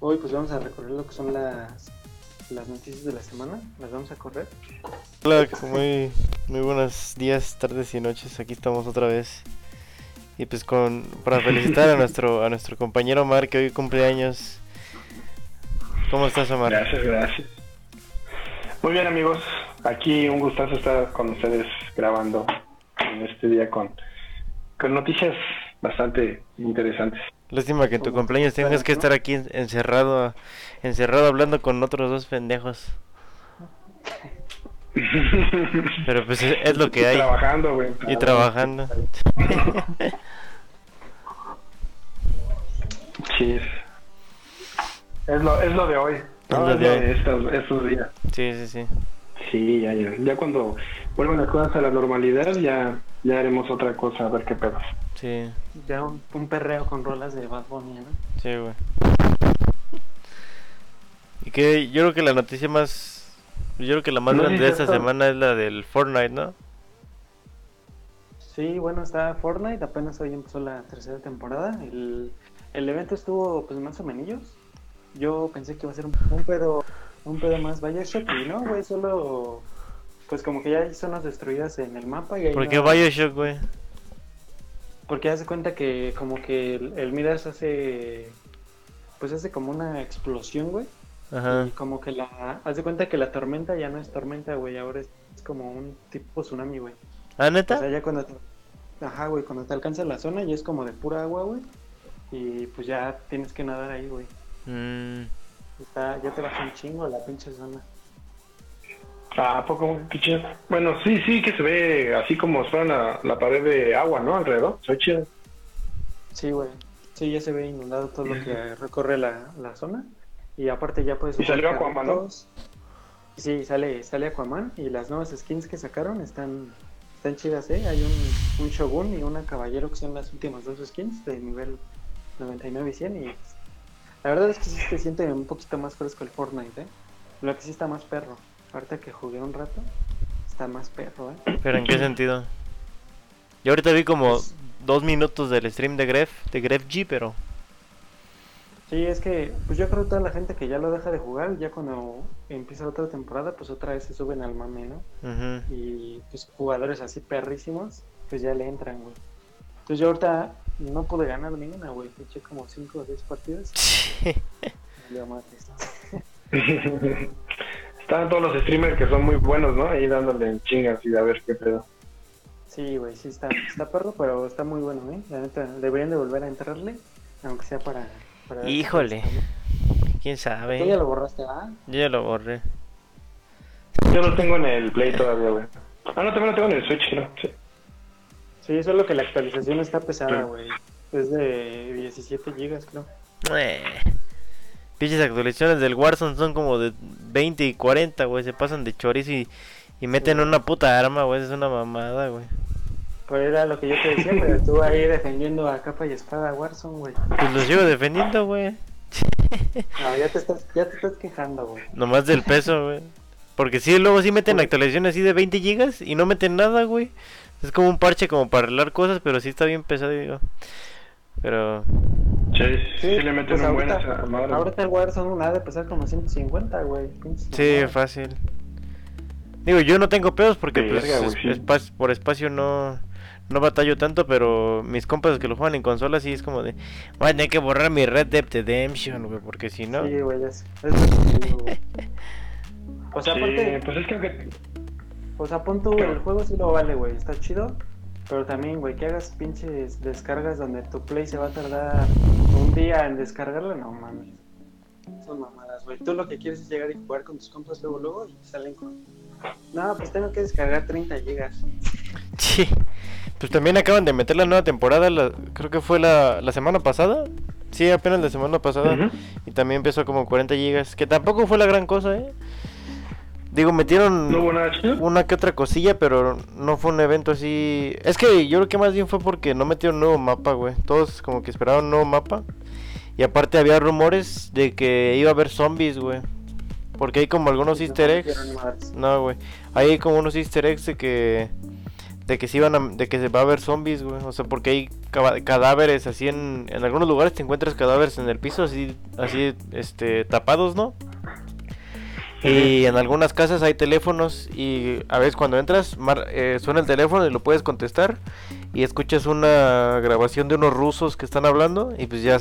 Hoy pues vamos a recorrer lo que son las, las noticias de la semana. Las vamos a correr. Hola, muy, muy buenos días, tardes y noches. Aquí estamos otra vez. Y pues con para felicitar a nuestro a nuestro compañero Omar que hoy cumple años. ¿Cómo estás, Omar? Gracias, gracias. Muy bien, amigos. Aquí un gustazo estar con ustedes grabando en este día con, con noticias bastante interesantes. Lástima que en tu cumpleaños tengas que estar aquí encerrado, encerrado hablando con otros dos pendejos. Pero pues es, es lo que hay. Trabajando, güey. Y trabajando. Sí. Es lo, es lo de hoy. Es ¿no? lo Es de lo hoy. de estos, estos días. Sí, sí, sí. Sí, ya, ya. Ya cuando vuelvan las cosas a la normalidad, ya, ya haremos otra cosa, a ver qué pedo. Sí, Ya un, un perreo con rolas de Bad Bunny, ¿no? sí, güey. Y que yo creo que la noticia más. Yo creo que la más No, grande de esta semana es la del Fortnite, ¿no? Sí, bueno, está Fortnite, apenas hoy empezó la tercera temporada. El, el evento estuvo pues más o menos. Yo pensé que iba a ser un, un pedo un pedo más Bioshock y no, güey, solo pues como que ya hay zonas destruidas en el mapa y ¿Por qué nuevas- Bioshock, güey? Porque hace cuenta que como que el, el Midas hace pues hace como una explosión, güey. Ajá. Y como que la hace cuenta que la tormenta ya no es tormenta, güey, ahora es, es como un tipo tsunami, güey. ¿Ah, O neta? sea, ya cuando te, ajá, güey, cuando te alcanza la zona ya es como de pura agua, güey. Y pues ya tienes que nadar ahí, güey. Mm, Está, ya te baja un chingo la pinche zona. Ah, ¿a poco? Qué chido. Bueno, sí, sí, que se ve así como fuera la, la pared de agua, ¿no? Alrededor. Soy chido. Sí, güey. Sí, ya se ve inundado todo lo que recorre la, la zona. Y aparte ya puedes Y salió Aquaman, ¿no? Sí, sale, sale Aquaman y las nuevas skins que sacaron están, están chidas, ¿eh? Hay un, un Shogun y una Caballero que son las últimas dos skins de nivel 99 y 100 y la verdad es que sí se siente un poquito más fresco el Fortnite, ¿eh? Lo que sí está más perro. Ahorita que jugué un rato, está más perro, ¿eh? ¿Pero en qué sentido? Yo ahorita vi como dos minutos del stream de Gref, de Gref G, pero... Sí, es que pues yo creo que toda la gente que ya lo deja de jugar, ya cuando empieza otra temporada, pues otra vez se suben al mame, ¿no? Y pues jugadores así perrísimos, pues ya le entran, güey. Entonces yo ahorita no pude ganar ninguna, güey. Eché como 5 o 6 partidas. Están todos los streamers que son muy buenos, ¿no? Ahí dándole chingas y a ver qué pedo. Sí, güey, sí está, está perro, pero está muy bueno, ¿eh? La neta, deberían de volver a entrarle, aunque sea para... Híjole. ¿Quién sabe? Tú ya lo borraste, ¿ah? Yo ya lo borré. Yo lo tengo en el Play todavía, güey. Ah, no, también lo tengo en el Switch, ¿no? Sí. Sí, solo que la actualización está pesada, Sí. güey. Es de 17 gigas, creo. Eh. Pinches actualizaciones del Warzone son como de 20 y 40, güey. Se pasan de chorizo y, y meten una puta arma, güey. Es una mamada, güey. Pero era lo que yo te decía, pero tú ahí defendiendo a capa y espada Warzone, güey. Pues los sigo defendiendo, güey. No, ya te estás, ya te estás quejando, güey. Nomás del peso, güey. Porque sí, luego sí meten actualizaciones así de 20 gigas y no meten nada, güey. Es como un parche como para arreglar cosas, pero sí está bien pesado, digo. Pero... Sí, sí, le meten pues un buen ahorita, esa madre. ahorita el Warzone ha de pesar como 150, güey. Sí, fácil. Digo, yo no tengo pedos porque pues, es- sí. espa- por espacio no, no batallo tanto, pero mis compas que lo juegan en consola sí es como de, voy a tener que borrar mi Red Dead Redemption, güey, porque si no... Sí, güey, es, es. O sea, Sí, aparte, pues es que o sea, pon tú, el juego sí lo vale, güey, está chido. Pero también, güey, que hagas pinches descargas donde tu play se va a tardar un día en descargarlo, no mames. Son mamadas, güey. Tú lo que quieres es llegar y jugar con tus compas luego, luego y salen con... No, pues tengo que descargar 30 gigas. Sí. Pues también acaban de meter la nueva temporada, la- creo que fue la, la semana pasada. Sí, apenas la semana pasada. Y también empezó como 40 gigas, que tampoco fue la gran cosa, ¿eh? Digo, metieron... ¿No hubo nada chido? una que otra cosilla, pero no fue un evento así. Es que yo creo que más bien fue porque no metieron nuevo mapa, güey. Todos como que esperaban un nuevo mapa. Y aparte había rumores de que iba a haber zombies, güey. Porque hay como algunos No easter eggs. No, güey. Hay como unos easter eggs de que de que sí van a, de que se va a ver zombies, güey. O sea, porque hay cadáveres así en, en algunos lugares te encuentras cadáveres en el piso así, así, este, tapados, ¿no? Y en algunas casas hay teléfonos y a veces cuando entras mar- eh, suena el teléfono y lo puedes contestar y escuchas una grabación de unos rusos que están hablando y pues ya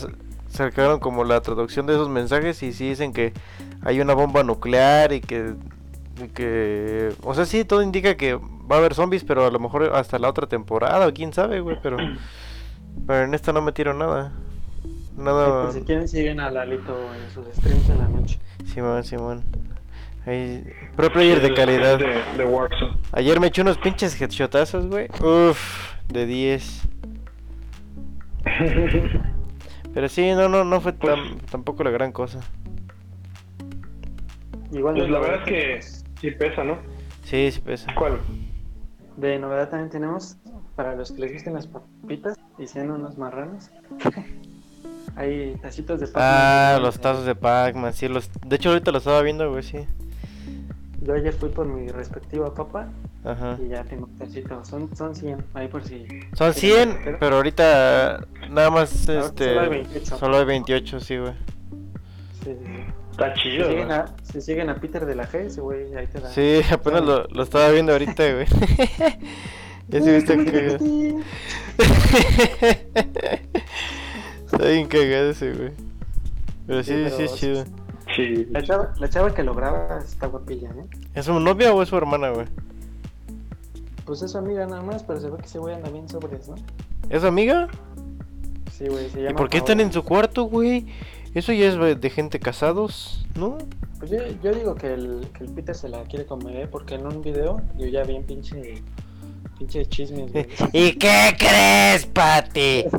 sacaron como la traducción de esos mensajes y sí dicen que hay una bomba nuclear y que, y que o sea sí todo indica que va a haber zombies pero a lo mejor hasta la otra temporada o quién sabe güey pero pero en esta no metieron nada. Nada. Por si quieren, siguen a Lalito en sus streams en la noche. Simón Simón Ahí, pro player de calidad De, de Warzone. Ayer me eché unos pinches headshotazos, güey. Uf, de 10. Pero sí, no, no, no fue Pues- tan- tampoco la gran cosa. Igual Pues la verdad es que sí pesa, ¿no? Sí, sí pesa. ¿Cuál? De novedad también tenemos, para los que les gusten las papitas y sean unos marranos, hay tacitos de Pac-Man. Ah, los tazos de Pac-Man, sí, los... De hecho ahorita lo estaba viendo, güey, sí. Yo ayer fui por mi respectiva papa Ajá. y ya tengo un tacito. Son, son 100, ahí por si... Son 100, pero ahorita nada más, Ahora este... solo hay 28. Solo hay 28, sí, güey. Sí, sí, sí. Está Si, chido. siguen ¿no? a, si siguen a Peter de la G, ese güey ahí te da. Sí, apenas lo, lo estaba viendo ahorita, güey. ya se viste cagado. Está bien cagado ese, güey. Pero sí, Sí, sí, pero- es chido. Sí. La chava, la chava que lo graba está guapilla, ¿eh? ¿Es su novia o es su hermana, güey? Pues es su amiga nada más, pero se ve que ese güey anda bien sobres, ¿no? ¿Es su amiga? Sí, güey, se ¿Y llama por qué están en su cuarto, güey? Eso ya es de gente casados, ¿no? Pues yo, yo digo que el, que el Peter se la quiere comer, ¿eh? porque en un video yo ya vi un pinche, pinche chismes, güey. ¿Y qué crees, Pati?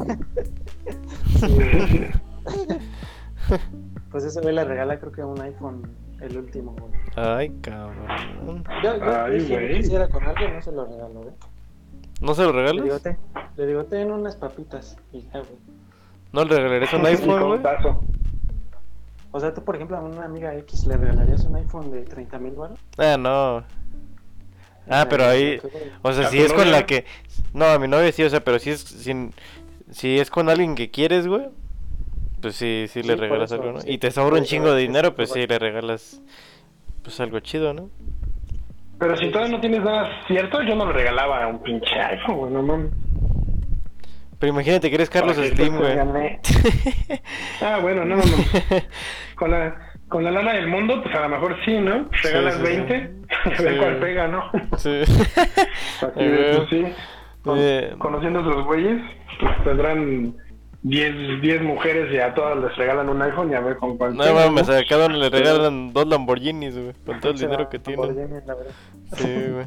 Sí. pues ese güey le regala creo que un iPhone, el último, güey. Ay, cabrón. Yo, yo, Ay, yo si güey. quisiera con alguien, no se lo regalo, güey. ¿No se lo Le digo, regalas? te, le digo, ten unas papitas y ya, güey. ¿No le regalarías un iPhone, güey? O sea, tú, por ejemplo, a una amiga X le regalarías un iPhone de 30 mil baros. Ah, no. Ah, pero ahí... O sea, ¿A si es con la que... No, a mi novia sí, o sea, pero si es, si, si es con alguien que quieres, güey, pues sí, sí le Sí, regalas eso, algo, ¿no? sí, Y te sobra un chingo de dinero, pues sí le regalas pues algo chido, ¿no? Pero si todavía no tienes nada cierto, yo no le regalaba un pinche iPhone, güey, no mames. Pero imagínate que eres Carlos Slim, güey. Ah, bueno, no, no, no. Con la, con la lana del mundo, pues a lo mejor sí, ¿no? Regalas sí, sí. 20, a Sí. ver cuál pega, ¿no? Sí. Así de, pues, sí. Con- Eh. Conociendo a esos güeyes, pues tendrán 10, 10 mujeres y a todas les regalan un iPhone y a ver con cuál No mames, a cada uno le regalan dos Lamborghinis, güey, con todo el dinero que a tiene. Lamborghini, la verdad. Sí, güey.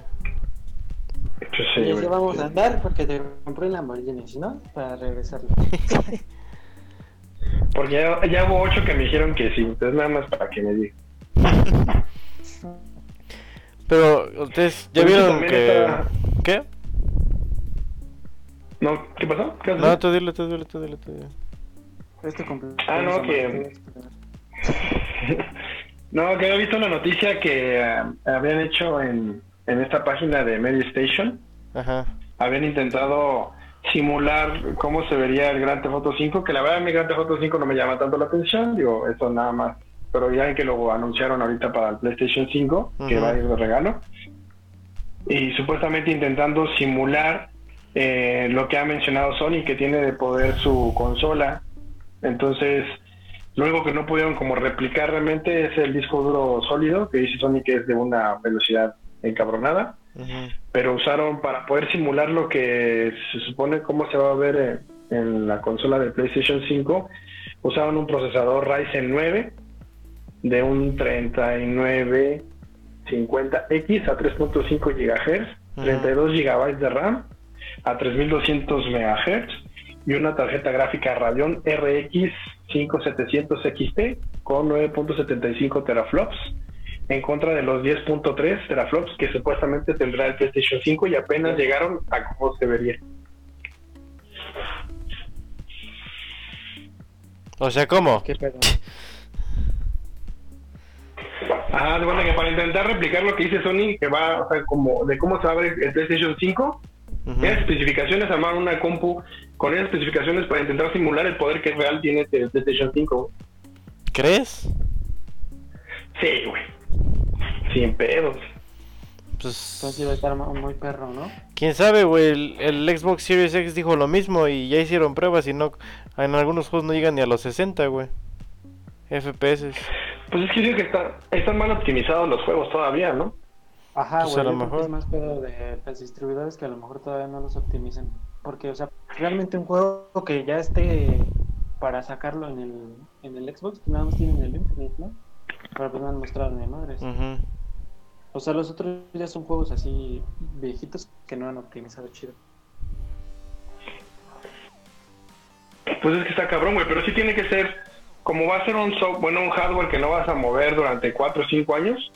Pues sí, Y así vamos a andar porque te compré el Lamborghini, si no, para regresarlo. Porque ya, ya hubo 8 que me dijeron que sí, entonces nada más para que me digan. Pero ustedes ya Pero vieron que está- ¿Qué? ¿No? ¿Qué pasó? ¿Qué vas a No, tú dile, tú dile, tú dile, tú dile. Este Ah, no, que-. No, que había visto una noticia que eh, habían hecho en, en esta página de Media Station. Ajá. Habían intentado simular cómo se vería el Grand Theft Auto 5, que la verdad mi Grand Theft Auto 5 no me llama tanto la atención, digo, eso nada más. Pero ya que lo anunciaron ahorita para el PlayStation 5, que va a ir de regalo. Y supuestamente intentando simular eh, lo que ha mencionado Sony, que tiene de poder su consola. Entonces, lo único que no pudieron como replicar realmente es el disco duro sólido, que dice Sony que es de una velocidad encabronada pero usaron para poder simular lo que se supone cómo se va a ver en, en la consola de PlayStation 5, usaron un procesador Ryzen 9 de un 3950X a 3.5 GHz, Ujú. 32 GB de RAM a 3200 MHz y una tarjeta gráfica Radeon RX 5700 XT con 9.75 teraflops en contra de los 10.3 teraflops que supuestamente tendrá el PlayStation 5 y apenas llegaron a cómo se vería. O sea, ¿cómo? ¿Qué pedo? Ajá, de cuenta que para intentar replicar lo que dice Sony, que va, o sea, como de cómo se va a ver el PlayStation 5, Esas especificaciones armar una compu con esas especificaciones para intentar simular el poder que real tiene el PlayStation 5. güey. ¿Crees? Sí, güey. Sin pedos. Pues. Entonces iba a estar mu- muy perro, ¿no? Quién sabe, güey. El, el Xbox Series X dijo lo mismo y ya hicieron pruebas y no. En algunos juegos no llegan ni a los 60, güey. FPS. Pues es que digo que está- están mal optimizados los juegos todavía, ¿no? Ajá, Pues güey. a lo mejor. Es más pedo de los distribuidores que a lo mejor todavía no los optimizan. Porque, o sea, realmente un juego que ya esté para sacarlo en el, en el Xbox, pues nada más tienen el Infinite, ¿no? Pero pues no han mostrado ni madres. O sea, los otros ya son juegos así viejitos que no han optimizado chido. Pues es que está cabrón, güey, pero sí tiene que ser, como va a ser un software, bueno, un hardware que no vas a mover durante 4 o 5 años,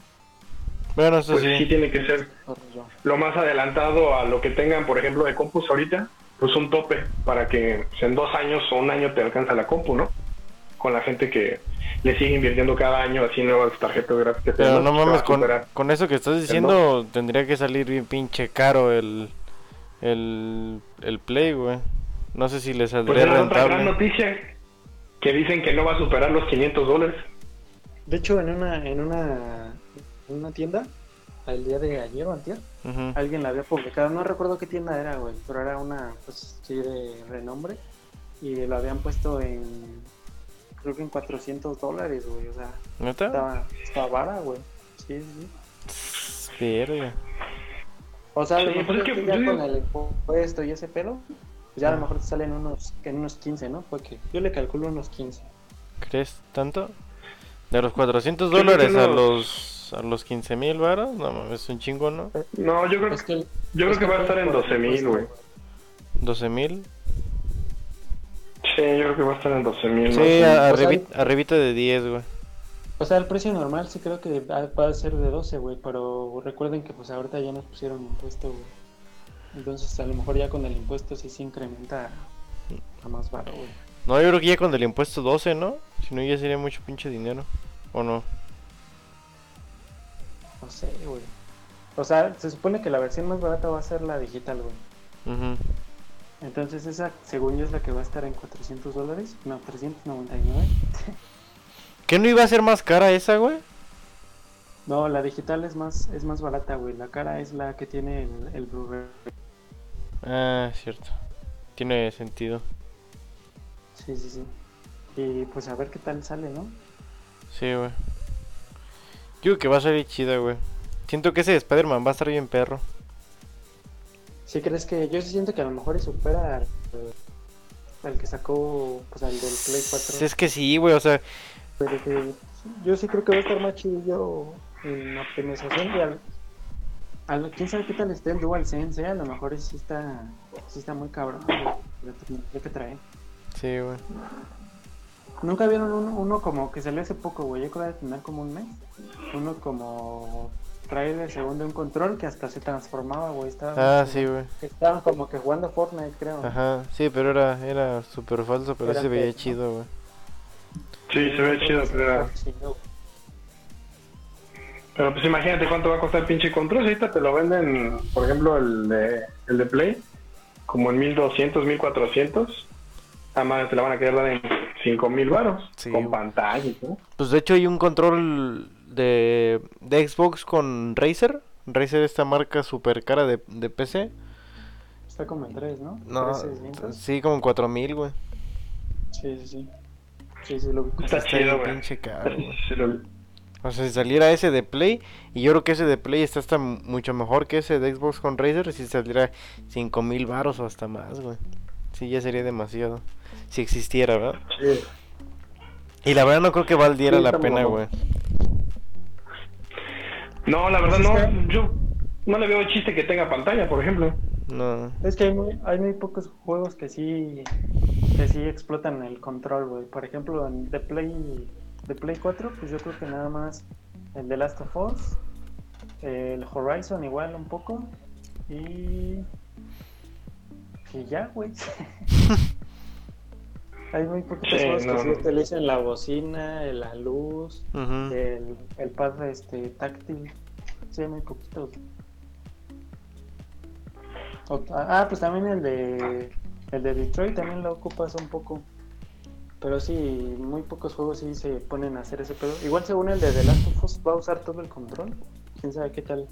Bueno, eso pues sí. sí. tiene que ser lo más adelantado a lo que tengan, por ejemplo, de compus ahorita, pues un tope para que pues, en dos años o un año te alcanza la compu, ¿no? Con la gente que le sigue invirtiendo cada año así nuevas tarjetas gráficas. Pero no pues, mames, con, superar. con eso que estás diciendo, tendría que salir bien pinche caro el. El. El Play, güey. No sé si les Pues saldría es otra gran rentable. noticia que dicen que no va a superar los 500 dólares. De hecho, en una, en una, una tienda, el día de ayer o antier, Ujú. alguien la había publicado, no recuerdo qué tienda era, güey, pero era una, pues sí, de renombre, y lo habían puesto en, creo que en 400 dólares, güey, o sea, ¿Neta? estaba, estaba vara, güey. Sí, sí, sí. Verga. O sea, a lo Sí, mejor es que ya yo con el impuesto y ese pedo, pues ya a lo mejor te salen unos, en unos 15, ¿no? Porque yo le calculo unos 15. ¿Crees tanto? De los 400 Yo creo que dólares a no. Los. A los 15 mil varos, no mames, es un chingo, ¿no? No, yo creo, Es que yo creo que va a estar en por el 12 mil, impuesto, güey. 12 mil. Sí, yo creo que va a estar en 12 mil. Sí, a- o sea, arribi- arribita de 10, güey. O sea, el precio normal sí creo que va va a ser de 12, güey, pero recuerden que pues ahorita ya nos pusieron impuesto, güey. Entonces a lo mejor ya con el impuesto sí se incrementa a más baro, güey. No, yo creo que ya con el impuesto 12, ¿no? Si no, ya sería mucho pinche dinero. ¿O no? No sé, güey. O sea, se supone que la versión más barata va a ser la digital, güey. Entonces esa, según yo, es la que va a estar en 400 dólares. No, 399. ¿Qué no iba a ser más cara esa, güey? No, la digital es más, es más barata, güey. La cara es la que tiene el, el Blu-ray. Ah, cierto. Tiene sentido. Sí, sí, sí. Y pues a ver qué tal sale, ¿no? Sí, güey. Yo creo que va a salir chida, güey. Siento que ese de Spider-Man va a estar bien perro. ¿Sí crees que yo sí siento que a lo mejor supera al, al que sacó, pues al del Play 4? Es que sí, güey, o sea, Pero que yo sí creo que va a estar más chido en optimización y al, al- quién sabe qué tal esté el DualSense, ¿eh? a lo mejor sí está, sí está muy cabrón tecnología que trae. sí, güey. Nunca vieron uno, uno como que salió hace poco, güey, yo creo que tener como un mes. Uno como trae de segundo un control que hasta se transformaba, güey. Estaba, Ah, sí, güey. Estaban como que jugando Fortnite, creo. Ajá, sí, pero era, era súper falso, pero Era sí se veía chido, güey. Sí, se ve chido, pero, Chido. pero pues imagínate cuánto va a costar el pinche control. Si Ahorita te lo venden, por ejemplo, el de, el de Play, como en 1200, 1400. Además, te la van a quedar dar en 5000 baros, Sí, con güey. pantalla y todo. Pues de hecho hay un control de, de Xbox con Razer. Razer esta marca super cara de, de PC. Está como en 3, ¿no? No, 3,600. sí, como 4000, güey. Sí, sí, sí. Sí, sí, lo vi. Está Está chido, bien güey. pinche caro, güey. Sí, lo- O sea, si saliera ese de Play, y yo creo que ese de Play está hasta mucho mejor que ese de Xbox con Razer, si saliera 5000 baros o hasta más, güey. Sí, ya sería demasiado. Si existiera, ¿verdad? sí. Y la verdad no creo que valiera Sí, la pena, güey. No, la verdad no. Yo no le veo chiste que tenga pantalla, por ejemplo. No. Es que hay muy, hay muy pocos juegos que sí que sí explotan el control, güey. Por ejemplo, en de Play de Play 4, pues yo creo que nada más el de Last of Us, el Horizon igual un poco y y ya, güey. hay muy poquitos Sí, juegos no, que sí no. utilizan la bocina, la luz, Ujú. el, el pad este táctil. Sí, hay muy poquitos. Ah, pues también el de el de Detroit también lo ocupas un poco. Pero sí, muy pocos juegos sí se ponen a hacer ese pedo. Igual según el de The Last of Us va a usar todo el control. Quién sabe qué tal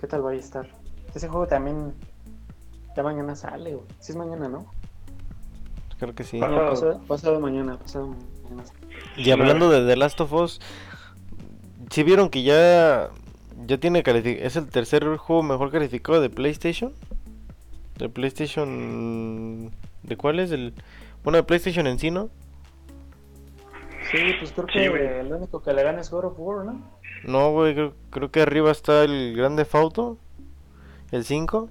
qué tal va a estar. Ese juego también ya mañana sale, güey. Sí es mañana, ¿no? Creo que sí. Pasado, pasado mañana, pasado mañana. Y hablando de The Last of Us, ¿sí vieron que ya ya tiene? ¿Es el tercer juego mejor calificado de PlayStation? ¿De PlayStation? ¿De cuál es? El... Bueno, de PlayStation en sí, ¿no? Sí, pues creo que el único que le gana es God of War, ¿no? No, güey, creo, que arriba está el Grande Fauto, el 5.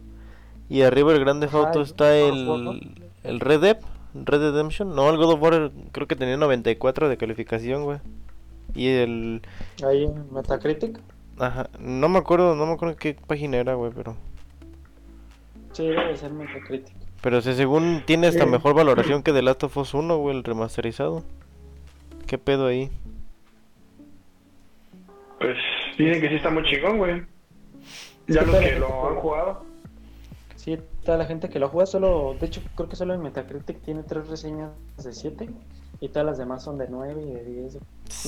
Y arriba el Grande Fauto está el, el Red Dead, Red Redemption. No, el God of War creo que tenía 94 de calificación, güey. Y el... Ahí Metacritic. Ajá, no me acuerdo, no me acuerdo qué página era, güey, pero... Sí, debe ser Metacritic. Pero si según tiene esta mejor valoración que The Last of Us 1, güey, el remasterizado. ¿Qué pedo ahí? Pues dicen que sí está muy chingón, güey. Ya los que lo han jugado. Sí, toda la gente que lo juega solo, de hecho creo que solo en Metacritic tiene tres reseñas de 7 y todas las demás son de 9 y de 10.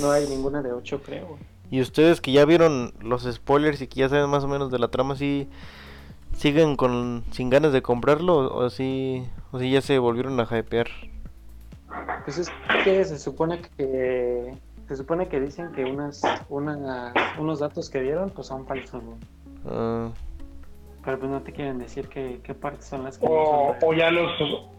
No hay ninguna de 8 creo. Y ustedes que ya vieron los spoilers y que ya saben más o menos de la trama, ¿sí siguen con sin ganas de comprarlo o si, o si ya se volvieron a hypear? Pues es que se supone que se supone que dicen que unas, unos datos que dieron pues son falsos. Ah. Pero pues no te quieren decir qué, qué partes son las que o, o ya los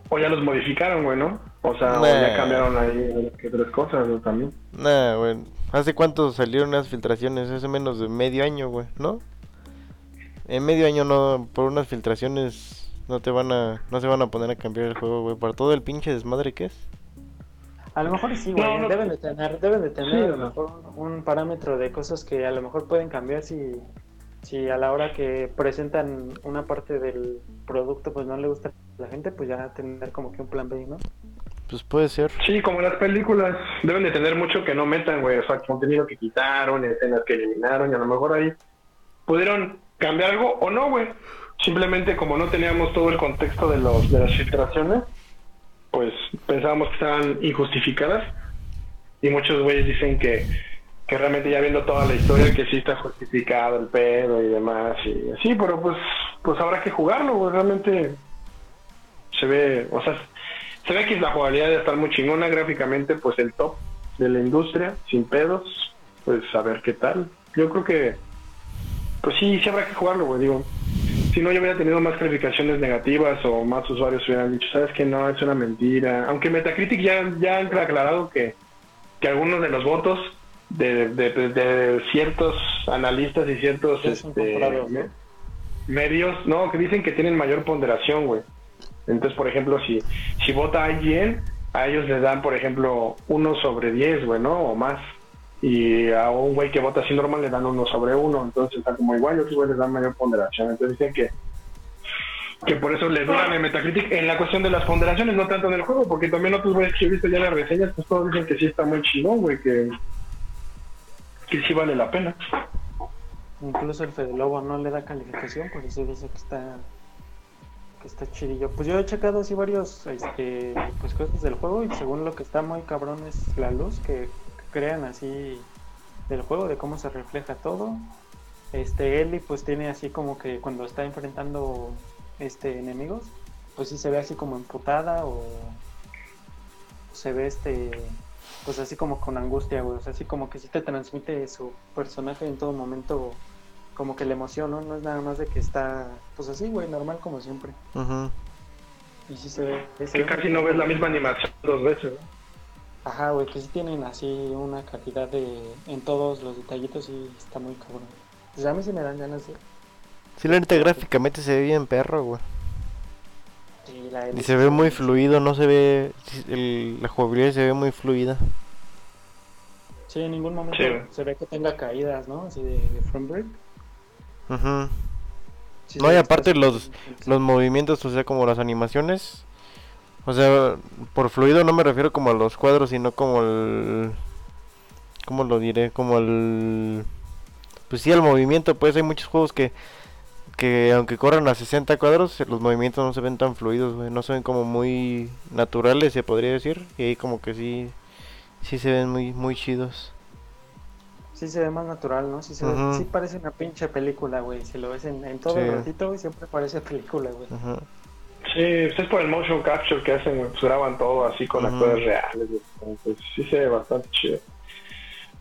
o ya los modificaron, güey, ¿no? O sea, o ya cambiaron ahí otras cosas también. Nah, güey. ¿Hace cuánto salieron las filtraciones? Hace menos de medio año, güey, ¿no? En medio año no, por unas filtraciones no te van a, no se van a poner a cambiar el juego, güey, para todo el pinche desmadre que es. A lo mejor sí, güey, deben de tener, deben de tener a lo mejor un parámetro de cosas que a lo mejor pueden cambiar si, si a la hora que presentan una parte del producto pues no le gusta a la gente, pues ya tener como que un plan B, ¿no? Pues puede ser. Sí, como las películas, deben de tener mucho que no metan, güey, o sea, contenido que quitaron, escenas que eliminaron, y a lo mejor ahí pudieron cambiar algo o no, güey. Simplemente como no teníamos todo el contexto de, los, de las filtraciones, pues pensábamos que estaban injustificadas. Y muchos güeyes dicen que, que realmente ya viendo toda la historia, que sí está justificado el pedo y demás. Y así, pero pues, pues habrá que jugarlo, güey. Realmente se ve, o sea, se ve que la jugabilidad de estar muy chingona gráficamente, pues el top de la industria, sin pedos. Pues a ver qué tal. Yo creo que pues sí, sí habrá que jugarlo, güey, digo. Si no, yo hubiera tenido más calificaciones negativas o más usuarios hubieran dicho, sabes que no, es una mentira. Aunque Metacritic ya, ya han aclarado que, que algunos de los votos de, de, ciertos analistas y ciertos este, medios, no, que dicen que tienen mayor ponderación, güey. Entonces, por ejemplo, si, si vota IGN, a ellos les dan, por ejemplo, uno sobre 10, güey, ¿no? O más y a un güey que vota así normal le dan uno sobre uno, entonces está como igual, y otros güeyes les dan mayor ponderación. Entonces dicen que que por eso les duran en Metacritic en la cuestión de las ponderaciones, no tanto en el juego, porque también otros güeyes que he visto ya las reseñas, pues todos dicen que sí está muy chingón, güey, que, que sí vale la pena. Incluso el Fede Lobo no le da calificación, por eso dice que está que está chidillo. Pues yo he checado así varios este, pues cosas del juego y según lo que está muy cabrón es la luz que crean así del juego, de cómo se refleja todo. Este Ellie pues tiene así como que cuando está enfrentando este enemigos, pues sí se ve así como emputada o se ve este pues así como con angustia, güey, así como que sí te transmite su personaje en todo momento como que la emoción, ¿no? No es nada más de que está pues así, güey, normal como siempre. Y sí se ve. que casi no ves la misma animación dos veces, Ajá, güey, que sí tienen así una cantidad de. En todos los detallitos y está muy cabrón. Pues a mí sí me dan ganas de. Sí, la neta gráficamente se ve bien perro, güey. Sí, la y se ve muy fluido, no se ve. la jugabilidad se ve muy fluida. Sí, en ningún momento se ve que tenga caídas, ¿no? Así de, de front break. Ajá. no, y aparte los, los movimientos, o sea, como las animaciones, o sea, por fluido no me refiero como a los cuadros, sino como el... ¿Cómo lo diré? Como el... Pues sí, el movimiento, pues hay muchos juegos que, que aunque corran a 60 cuadros, los movimientos no se ven tan fluidos, güey. No se ven como muy naturales, se podría decir. Y ahí como que sí, sí se ven muy, muy chidos. Sí se ve más natural, ¿no? Sí, se ve- sí parece una pinche película, güey. Si lo ves en, en todo Sí. el ratito, güey, siempre parece película, güey. Ajá. Sí, pues es por el motion capture que hacen, güey, pues graban todo así con actores reales, güey. Entonces, sí se ve bastante chido.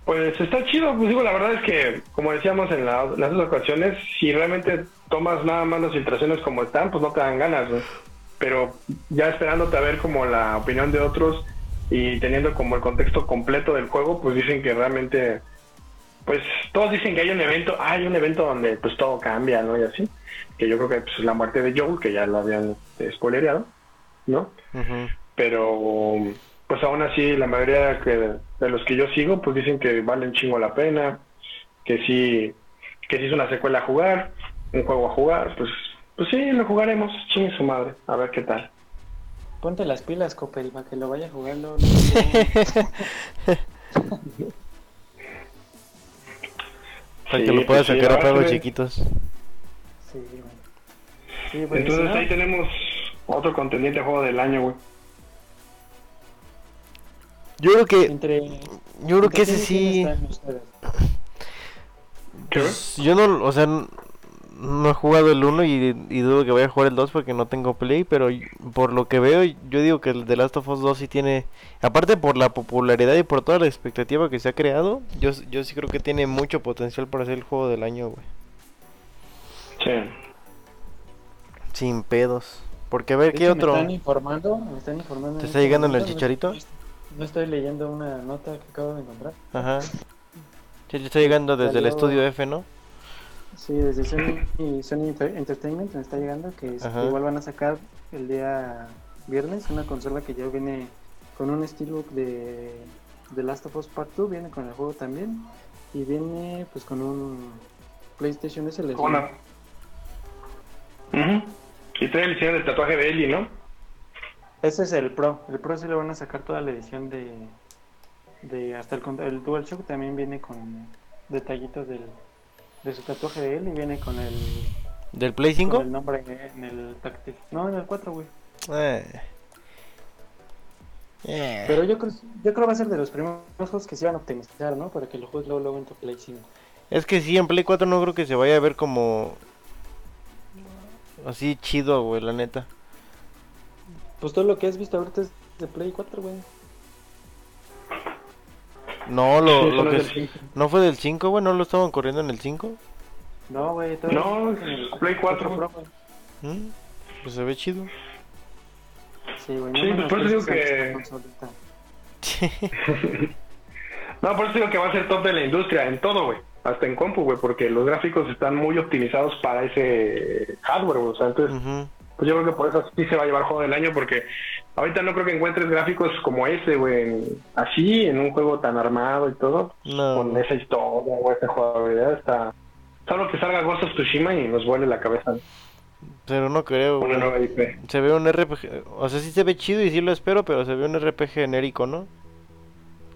Pues está chido, pues digo, la verdad es que, como decíamos en, la- en las otras ocasiones, si realmente tomas nada más las filtraciones como están, pues no te dan ganas, güey. Pero ya esperándote a ver como la opinión de otros y teniendo como el contexto completo del juego, pues dicen que realmente, pues todos dicen que hay un evento, hay un evento donde pues todo cambia, ¿no? Y así, que yo creo que pues, la muerte de Joel, que ya lo habían eh, spoilereado, ¿no? Pero pues aún así la mayoría que, de los que yo sigo pues dicen que vale un chingo la pena que sí que sí es una secuela a jugar un juego a jugar pues pues sí lo jugaremos chingue su madre a ver qué tal Ponte las pilas, Copel, para que lo vaya a jugar luego, luego. Para que Sí, lo puedas pues sí, sacar a que- chiquitos. Sí, pues, entonces si no, ahí tenemos otro contendiente a juego del año güey Yo creo que, entre, yo creo entre que ese sí. están ustedes? ¿Qué Pues, yo no, o sea, no he jugado el 1 y, y dudo que vaya a jugar el 2 porque no tengo play, pero por lo que veo, yo digo que el The Last of Us 2 sí tiene, aparte por la popularidad y por toda la expectativa que se ha creado, yo, yo sí creo que tiene mucho potencial para ser el juego del año, güey. sí Sin pedos. Porque a ver, ¿qué hecho, otro? Me están informando, me están informando. ¿Te está este llegando en el chicharito? No estoy leyendo una nota que acabo de encontrar. Ajá. Sí, le está llegando desde el estudio F, ¿no? Sí, desde Sony, y Sony Enter- Entertainment me está llegando que, Ajá. igual van a sacar el día viernes una consola que ya viene con un estilo de The Last of Us Part 2, viene con el juego también y viene pues con un PlayStation S. les- Una. Ujú. y trae el diseño del tatuaje de Ellie ¿no? Ese es el Pro, el Pro sí le van a sacar toda la edición de, de hasta el, el DualShock también viene con detallitos del, de su tatuaje de él y viene con el, ¿Del Play con 5? el nombre en el táctil. No, en el 4, güey. Eh. Eh. Pero yo creo, yo creo va a ser de los primeros juegos que se van a optimizar, ¿no? Para que lo juegues luego, luego en tu Play 5. Es que sí, en Play 4 no creo que se vaya a ver como... Así chido, güey, la neta. Pues todo lo que has visto ahorita es de Play 4, güey. No, lo, lo que... es ¿No fue del 5, güey? ¿No lo estaban corriendo en el 5? No, güey. todo No, es en el Play 4, Pro, güey. ¿Mm? Pues se ve chido. Sí, güey. Sí, no pues por eso digo que-. No, por eso digo que va a ser top de la industria, en todo, güey. Hasta en compu, güey, porque los gráficos están muy optimizados para ese hardware, güey. O sea, entonces, Ujú. Pues yo creo que por eso sí se va a llevar juego del año, porque ahorita no creo que encuentres gráficos como ese, güey. Así, en un juego tan armado y todo, No. con esa historia, güey, esa jugabilidad, está... Solo que salga Ghost of Tsushima y nos vuele la cabeza Pero no creo, una güey. nueva IP. Se ve un RPG... O sea, sí se ve chido y sí lo espero, pero se ve un RPG genérico, ¿no?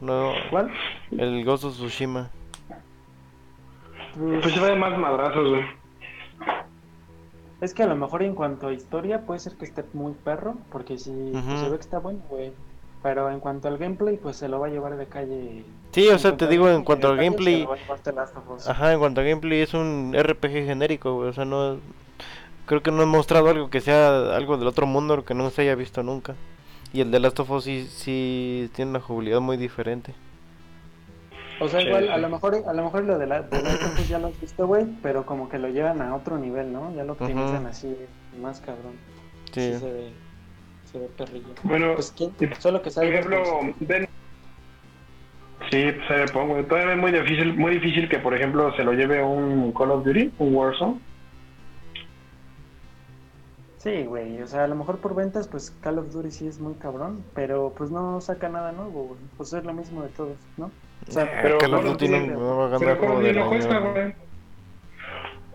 No, ¿Cuál? el Ghost of Tsushima. Pues se ve más madrazos, güey. Es que a lo mejor en cuanto a historia puede ser que esté muy perro, porque si Ujú. se ve que está bueno, güey. Pero en cuanto al gameplay, pues se lo va a llevar de calle. Sí, o sea, te digo, en cuanto al gameplay... Ajá, en cuanto a gameplay es un RPG genérico, güey. O sea, no... Creo que no han mostrado algo que sea algo del otro mundo que no se haya visto nunca. Y el de Last of Us sí, sí tiene una jugabilidad muy diferente. O sea, Sí, igual, a lo mejor, a lo mejor lo de la, de ya lo has visto, güey, pero como que lo llevan a otro nivel, ¿no? Ya lo optimizan así, más cabrón. Sí. se ve, se ve perrillo. Bueno, Pues quién, solo que Por salga. ejemplo, ven- Sí, pues ahí le pongo. güey. Todavía es muy difícil, muy difícil que, por ejemplo, se lo lleve un Call of Duty, un Warzone. Sí, güey, o sea, a lo mejor por ventas, pues Call of Duty sí es muy cabrón, pero pues no saca nada nuevo, güey. Pues es lo mismo de todos, ¿no? O sea, Eh, pero Call of Duty no, no va a ganar Pero juego no cuesta, güey.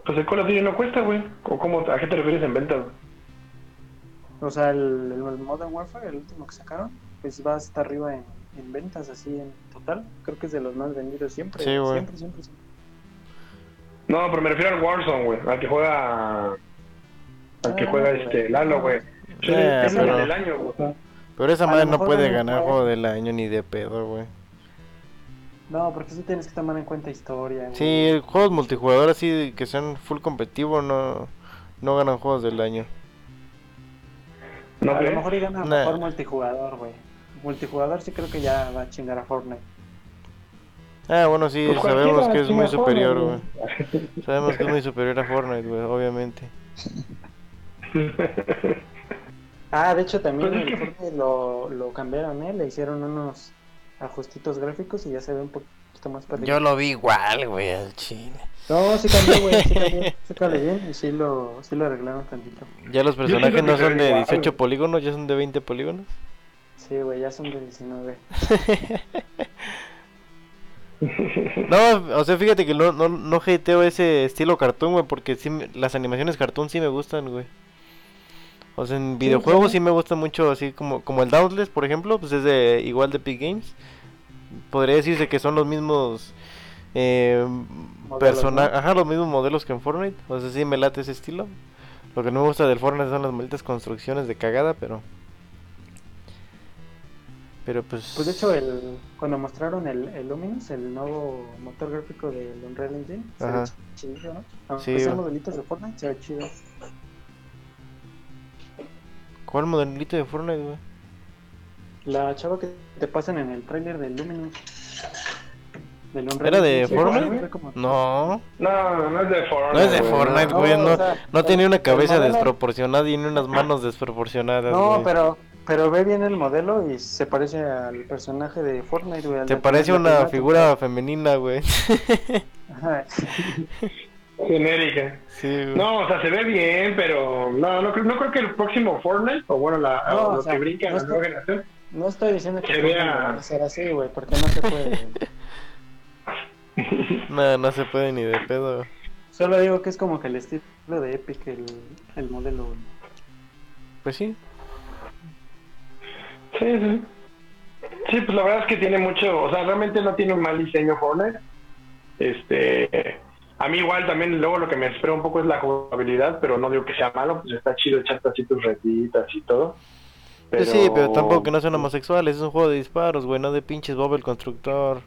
Pues el Call of Duty no cuesta, güey. ¿O cómo, ¿A qué te refieres en ventas? güey? o sea el, el Modern Warfare, el último que sacaron, pues va hasta arriba en, en ventas, así en total. Creo que es de los más vendidos siempre. Sí, güey. Siempre, siempre, siempre. No, pero me refiero al Warzone, güey. Al que juega. Al que Ah, juega este Lalo, güey. Sí, es el pero- del año, güey. Pero esa madre no puede ganar juego del año ni de pedo, güey. No, porque sí tienes que tomar en cuenta historia. güey. Sí, juegos multijugador así que sean full competitivo no, no ganan juegos del año. ¿No a lo mejor y gana Nah. mejor multijugador, güey. Multijugador sí creo que ya va a chingar a Fortnite. Ah, bueno, sí, Pues sabemos que es muy superior, güey. Sabemos que es muy superior a Fortnite, güey, obviamente. Ah, de hecho también Pues es el Fortnite lo, lo cambiaron, ¿eh? Le hicieron unos ajustitos gráficos y ya se ve un poquito más perdido. Yo lo vi igual, güey, al chile. No, sí cambió, güey, sí cambió. Sí cambió bien y sí lo, sí lo arreglaron tantito. Ya los personajes no son de igual, 18 güey. polígonos, ya son de 20 polígonos. Sí, güey, ya son de 19. No, o sea, fíjate que no, no, no hateo ese estilo cartoon, güey, porque sí, me- las animaciones cartoon sí me gustan, güey. O sea, en videojuegos sí me gusta mucho, así como, como el Dauntless, por ejemplo, pues es de igual de Epic Games. Podría decirse que son los mismos eh, Modelos, persona- ¿no? ajá, los mismos modelos que en Fortnite. O sea, sí me late ese estilo. Lo que no me gusta del Fortnite son las malditas construcciones de cagada, pero... Pero pues... Pues de hecho, el, cuando mostraron el, el Luminous, el nuevo motor gráfico del Unreal Engine, se ve chido, ¿no? Aunque Sí, sean modelitos de Fortnite, se ve chido. ¿Cuál modelito de Fortnite, güey? La chava que te pasan en el tráiler del Luminous. Del ¿Era de sí, Fortnite? No, No, no es de Fortnite. no es de güey, Fortnite, no, güey. o No, sea, no tenía una cabeza modelo- desproporcionada y ni unas manos desproporcionadas, No, güey. pero, pero ve bien el modelo y se parece al personaje de Fortnite, güey. de parece una figura femenina, güey. Genérica. Sí, güey. No, o sea, se ve bien, pero no, no, creo- no creo que el próximo Fortnite, o bueno, la, No, o o los sea, que brincan no la es nueva generación, No estoy diciendo que Que vea- ser así, güey, porque no se puede. No, no se puede ni de pedo. Solo digo que es como que el estilo de Epic, el, el modelo. güey. Pues sí. Sí, sí. Sí, pues la verdad es que tiene mucho, o sea, realmente no tiene un mal diseño Fortnite. Este, a mí igual también luego lo que me espera un poco es la jugabilidad, pero no digo que sea malo, pues está chido echarte así tus retitas y todo. Pues sí, pero tampoco que no sean homosexuales. Es un juego de disparos, güey, no de pinches Bob el constructor.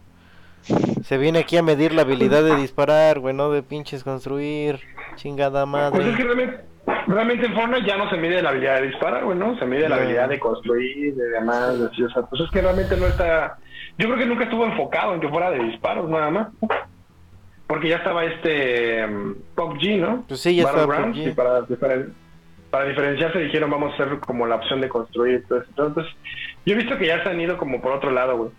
Se viene aquí a medir la habilidad de disparar, güey, no de pinches construir. Chingada Pues es que madre. realmente, realmente en Fortnite ya no se mide la habilidad de disparar, güey, ¿no? Se mide la habilidad de construir, de demás, de así, o sea, pues es que realmente no está... Yo creo que nunca estuvo enfocado en que fuera de disparos, nada más. Porque ya estaba este um, PUBG, ¿no? Pues sí, ya estaba. Y para, diferen- para diferenciarse dijeron vamos a hacer como la opción de construir. todo eso. Entonces, yo he visto que ya se han ido como por otro lado, güey.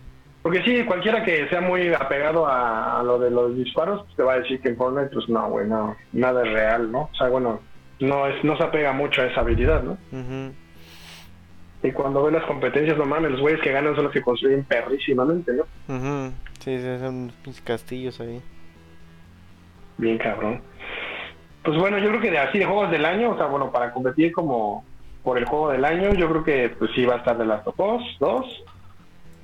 Porque sí, cualquiera que sea muy apegado a, a lo de los disparos, pues te va a decir que en Fortnite, pues no, güey, no, nada es real, ¿no? O sea, bueno, no es no se apega mucho a esa habilidad, ¿no? Ujú. Y cuando ves las competencias, no mames, los güeyes que ganan son los que construyen perrísimamente, ¿no? Ujú. Sí, sí, son pinches castillos ahí. Bien cabrón. Pues bueno, yo creo que de así de juegos del año, o sea, bueno, para competir como por el juego del año, yo creo que pues sí va a estar de of Us 2.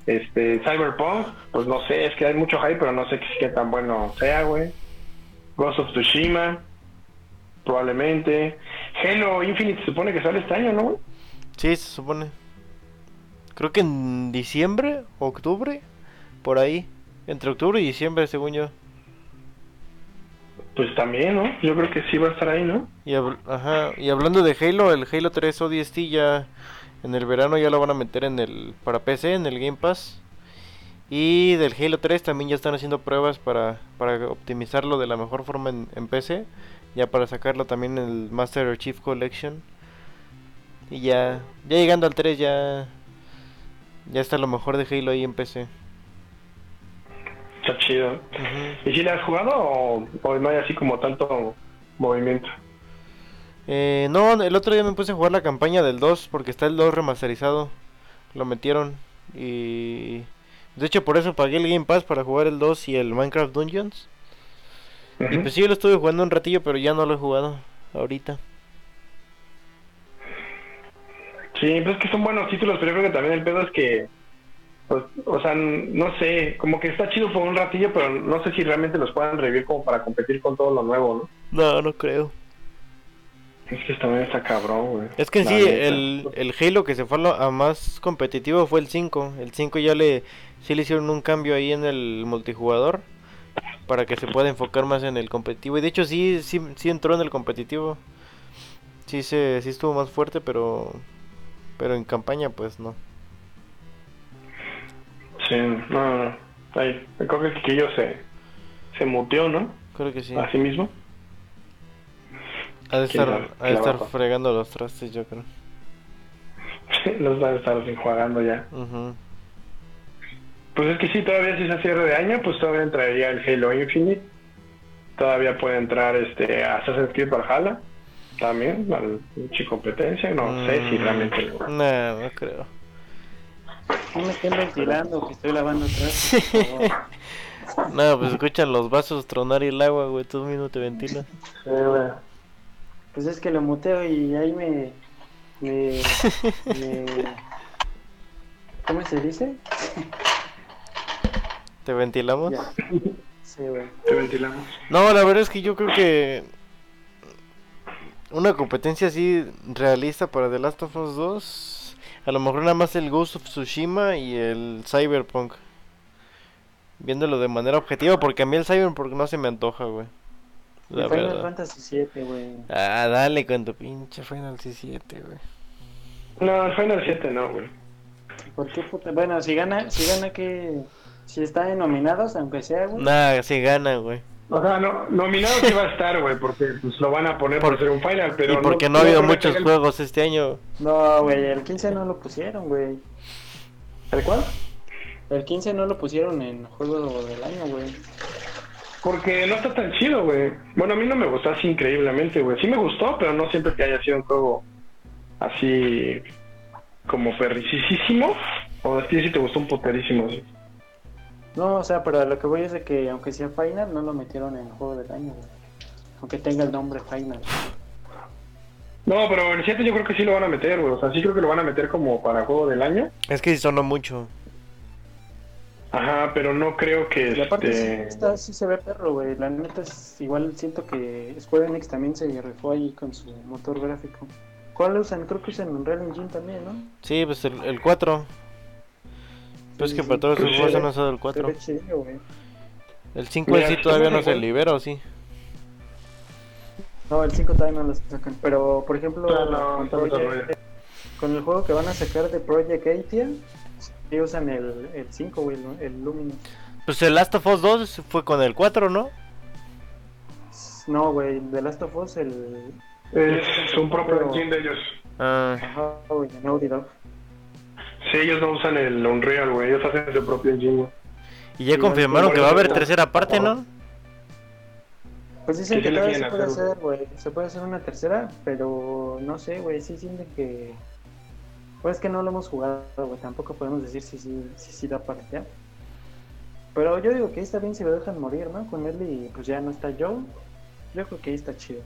Este, Cyberpunk, pues no sé, es que hay mucho hype, pero no sé qué, qué tan bueno sea, güey. Ghost of Tsushima, probablemente. Halo Infinite se supone que sale este año, ¿no? güey? Sí, se supone. Creo que en diciembre, octubre, por ahí. Entre octubre y diciembre, según yo. Pues también, ¿no? Yo creo que sí va a estar ahí, ¿no? Y, ajá, y hablando de Halo, el Halo 3 ODST ya en el verano ya lo van a meter en el para PC, en el Game Pass. Y del Halo 3 también ya están haciendo pruebas para, para optimizarlo de la mejor forma en, en PC. Ya para sacarlo también en el Master Chief Collection. Y ya, ya llegando al 3 ya, ya está lo mejor de Halo ahí en PC. Está chido. ¿Y si le has jugado o, o no hay así como tanto movimiento? Eh, no, el otro día me puse a jugar la campaña del 2 porque está el 2 remasterizado. Lo metieron y... De hecho por eso pagué el Game Pass para jugar el 2 y el Minecraft Dungeons. Y pues sí, lo estuve jugando un ratillo, pero ya no lo he jugado ahorita. Sí, pues es que son buenos títulos, pero yo creo que también el pedo es que Pues, o sea, no sé, como que está chido por un ratillo, pero no sé si realmente los puedan revivir como para competir con todo lo nuevo, ¿no? No, no creo. Es que también está cabrón, güey. Es que en sí, el, el, Halo que se fue a, más competitivo fue el 5. El 5 ya le, sí le hicieron un cambio ahí en el multijugador para que se pueda enfocar más en el competitivo. Y de hecho sí, sí, sí entró en el competitivo. Sí, se, sí estuvo más fuerte, pero, pero en campaña pues no. Sí, no, no. Ahí, creo que el se, se muteó, ¿no? Creo que sí. Así mismo. Ha de estar, ha de estar fregando los trastes, yo creo. los va a estar enjuagando ya. Pues es que sí, todavía si es a cierre de año, pues todavía entraría el Halo Infinite. Todavía puede entrar este Assassin's Creed Valhalla. También, al competencia. No sé si mm, realmente. No, no creo. No me estén ventilando, que estoy lavando atrás. no, pues escuchan los vasos tronar y el agua, güey. Tú mismo te ventilas. Pues es que lo muteo y ahí me. me, me ¿Cómo se dice? ¿Te ventilamos? Sí, güey. Te ventilamos. No, la verdad es que yo creo que. Una competencia así realista para The Last of Us 2 a lo mejor nada más el Ghost of Tsushima y el Cyberpunk. Viéndolo de manera objetiva, porque a mí el Cyberpunk no se me antoja, güey. La Final Fantasy 7, güey. Ah, dale con tu pinche Final 7, güey. No, el Final 7 no, güey. ¿Por qué puta? Bueno, si gana, si gana que... Si está en nominados, aunque sea, güey. Nah, si gana, güey. O sea, no, nominado sí va a estar, güey, porque pues, lo van a poner por, ser un final, pero... Y porque no, ha habido muchos juegos este año. No, güey, el 15 no lo pusieron, güey. ¿El cuál? El 15 no lo pusieron en juego del año, güey. Porque no está tan chido, güey. Bueno, a mí no me gustó así increíblemente, güey. Sí me gustó, pero no siento que haya sido un juego así como perricísimo. O a ti sí te gustó un poterísimo, sí. No, o sea, pero lo que voy es de que aunque sea Final, no lo metieron en el juego del año, Aunque tenga el nombre Final. No, pero el 7 yo creo que sí lo van a meter, güey. O sea, sí creo que lo van a meter como para juego del año. Es que sonó mucho. Ajá, pero no creo que. Y aparte este... sí, se ve perro, güey. La neta es igual siento que Square Enix también se rifó ahí con su motor gráfico. ¿Cuál usan? Creo que usan Unreal Engine también, ¿no? Sí, pues el, el 4. Pues que para todos los juegos han usado el 4. El 5 sí todavía no se libera, ¿o sí? No, el 5 todavía no lo sacan. Pero, por ejemplo, con, el juego que van a sacar de Project Athia, sí usan el, el 5, güey, el Luminous. Pues el Last of Us 2 fue con el 4, ¿no? No, güey, The Last of Us, el. Es un propio engine de ellos. Ah. Ajá, güey, Naughty Dog. Sí, ellos no usan el Unreal, güey. Ellos hacen su propio engine. Y ya confirmaron que va a haber tercera parte, ¿no? Pues dicen que todavía se puede hacer, güey. Se puede hacer una tercera, pero no sé, güey. Sí sienten que. Pues es que no lo hemos jugado, güey. Tampoco podemos decir si sí si, si, da parte ya. Pero yo digo que ahí está bien si lo dejan morir, ¿no? Con él y pues ya no está Joe. Yo creo que ahí está chido.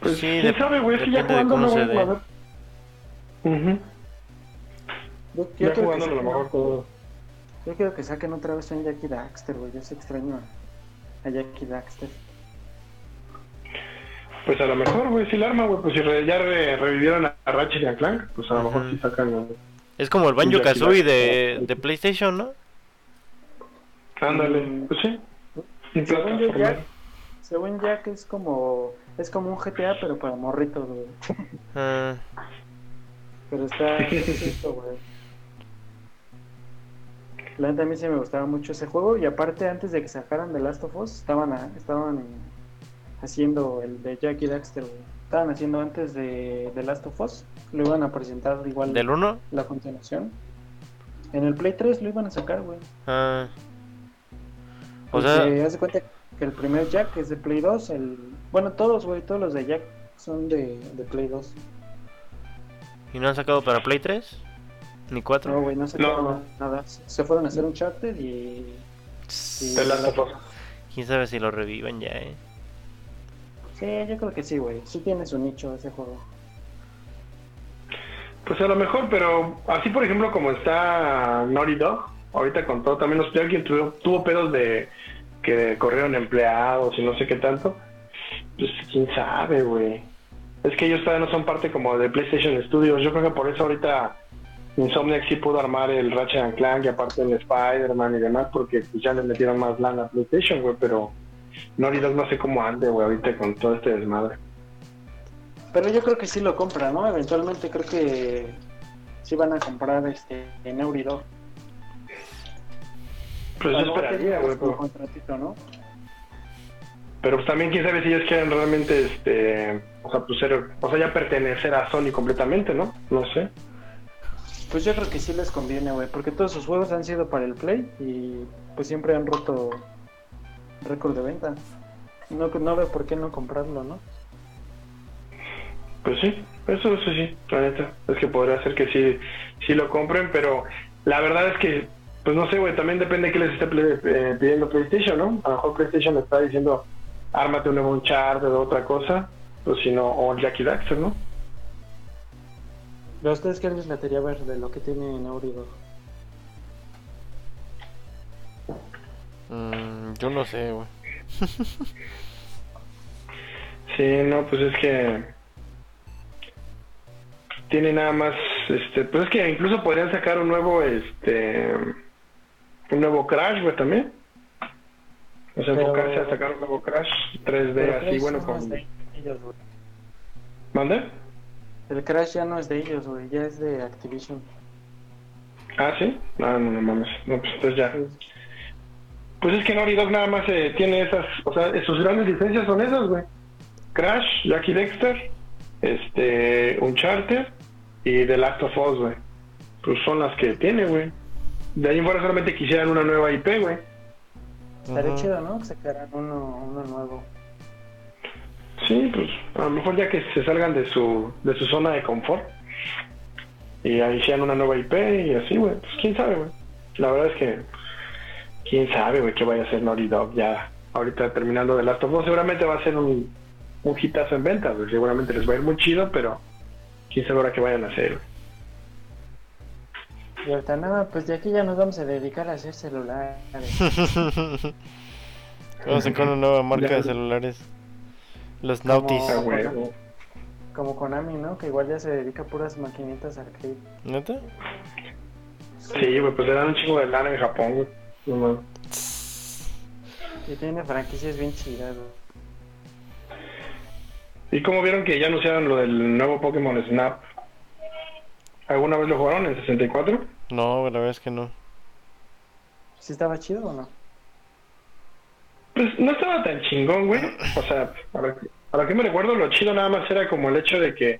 Pues sí, ¿quién sabe, güey? Si ya jugando no voy a ver yo, quiero que saquen, yo quiero que saquen otra vez a Jackie Daxter, güey. Yo se extraño a Jackie Daxter. Pues a lo mejor, güey, si la arma, güey. Pues si ya revivieron a Ratchet y a Clank, pues a lo mejor sí sacan. Es como el Banjo Kazooie de, de PlayStation, ¿no? Ándale, mm. pues sí. Según yo, Jack, según Jack es como es como un GTA pero para morritos, güey. Ah. Pero está esto, güey. La neta a mí sí me gustaba mucho ese juego y aparte antes de que sacaran The Last of Us estaban estaban haciendo el de Jackie Daxter, Estaban haciendo antes de The Last of Us, lo iban a presentar igual ¿Del 1? La continuación. En el Play 3 lo iban a sacar, güey. Ah. O sea, haz de cuenta que el primer Jack es de Play 2, el bueno, todos, güey, todos los de Jack son de, de Play 2. ¿Y no han sacado para Play 3? ¿Ni 4? No, güey, no sacaron nada. Se fueron a hacer un charter y. y Quién sabe si lo revivan ya, eh. Sí, yo creo que sí, güey. Sí tiene su nicho ese juego. Pues a lo mejor, pero así por ejemplo como está Naughty Dog, ahorita con todo, también los alguien tuvo, tuvo pedos de que corrieron empleados y no sé qué tanto. Pues quién sabe, güey. Es que ellos todavía no son parte como de PlayStation Studios. Yo creo que por eso ahorita Insomniac sí pudo armar el Ratchet and Clank y aparte el Spider-Man y demás, porque pues, ya le metieron más lana a PlayStation, güey, pero Naughty Dog no sé cómo ande, güey, ahorita con todo este desmadre. Pero yo creo que sí lo compra, ¿no? Eventualmente creo que sí van a comprar este en Naughty Dog. Pues yo esperaría, güey, un pero, contratito, ¿no? Pero pues también quién sabe si ellos quieren realmente, este, o sea, pues ser, o sea, ya pertenecer a Sony completamente, ¿no? No sé. Pues yo creo que sí les conviene, güey, porque todos sus juegos han sido para el Play y pues siempre han roto récord de venta. No, no veo por qué no comprarlo, ¿no? Pues sí, eso, eso sí, la neta. Es que podría ser que sí, sí lo compren, pero la verdad es que, pues no sé, güey, también depende de qué les esté eh, pidiendo PlayStation, ¿no? A lo mejor PlayStation le está diciendo, ármate un nuevo Uncharted o otra cosa, pues si no, o Jackie Daxter, ¿no? ¿A ustedes qué les latería ver de lo que tiene Naughty Dog? Mm, yo no sé, güey. Sí, no, pues es que tiene nada más, este, pues es que incluso podrían sacar un nuevo, este, un nuevo Crash, güey, también. O sea, Pero- enfocarse a sacar un nuevo Crash 3D Pero así, Crash bueno, no con... de ellos. ¿Mande? El Crash ya no es de ellos, güey, ya es de Activision. Ah, ¿sí? No, no, no mames. No, pues entonces ya. Pues es que Naughty Dog nada más eh, tiene esas, o sea, sus grandes licencias son esas, güey. Crash, Jackie Dexter, este, Uncharted y The Last of Us, güey. Pues son las que tiene, güey. De ahí en fuera solamente quisieran una nueva IP, güey. Estaría chido, ¿no? Que sacaran uno, uno nuevo. Sí, pues a lo mejor ya que se salgan de su, de su zona de confort y ahí sean una nueva IP y así, güey. Pues quién sabe, güey. La verdad es que quién sabe, güey, qué vaya a hacer Naughty Dog ya. Ahorita terminando de Last of Us, seguramente va a ser un, un hitazo en ventas, güey. Seguramente les va a ir muy chido, pero quién sabe ahora qué vayan a hacer, güey. Y ahorita nada, pues de aquí ya nos vamos a dedicar a hacer celulares. Vamos a sacar una nueva marca de celulares. Los Como- Nautis. Güey. Como Konami, ¿no? Que igual ya se dedica a puras maquinitas arcade. ¿Neta? Sí, güey, pues le dan un chingo de lana en Japón, güey. No. Y tiene franquicias bien chidas, güey. ¿Y cómo vieron que ya anunciaron lo del nuevo Pokémon Snap? ¿Alguna vez lo jugaron en 64? No, la verdad es que no. ¿Sí estaba chido o no? Pues no estaba tan chingón, güey. O sea, a lo, que, a lo que me recuerdo, lo chido nada más era como el hecho de que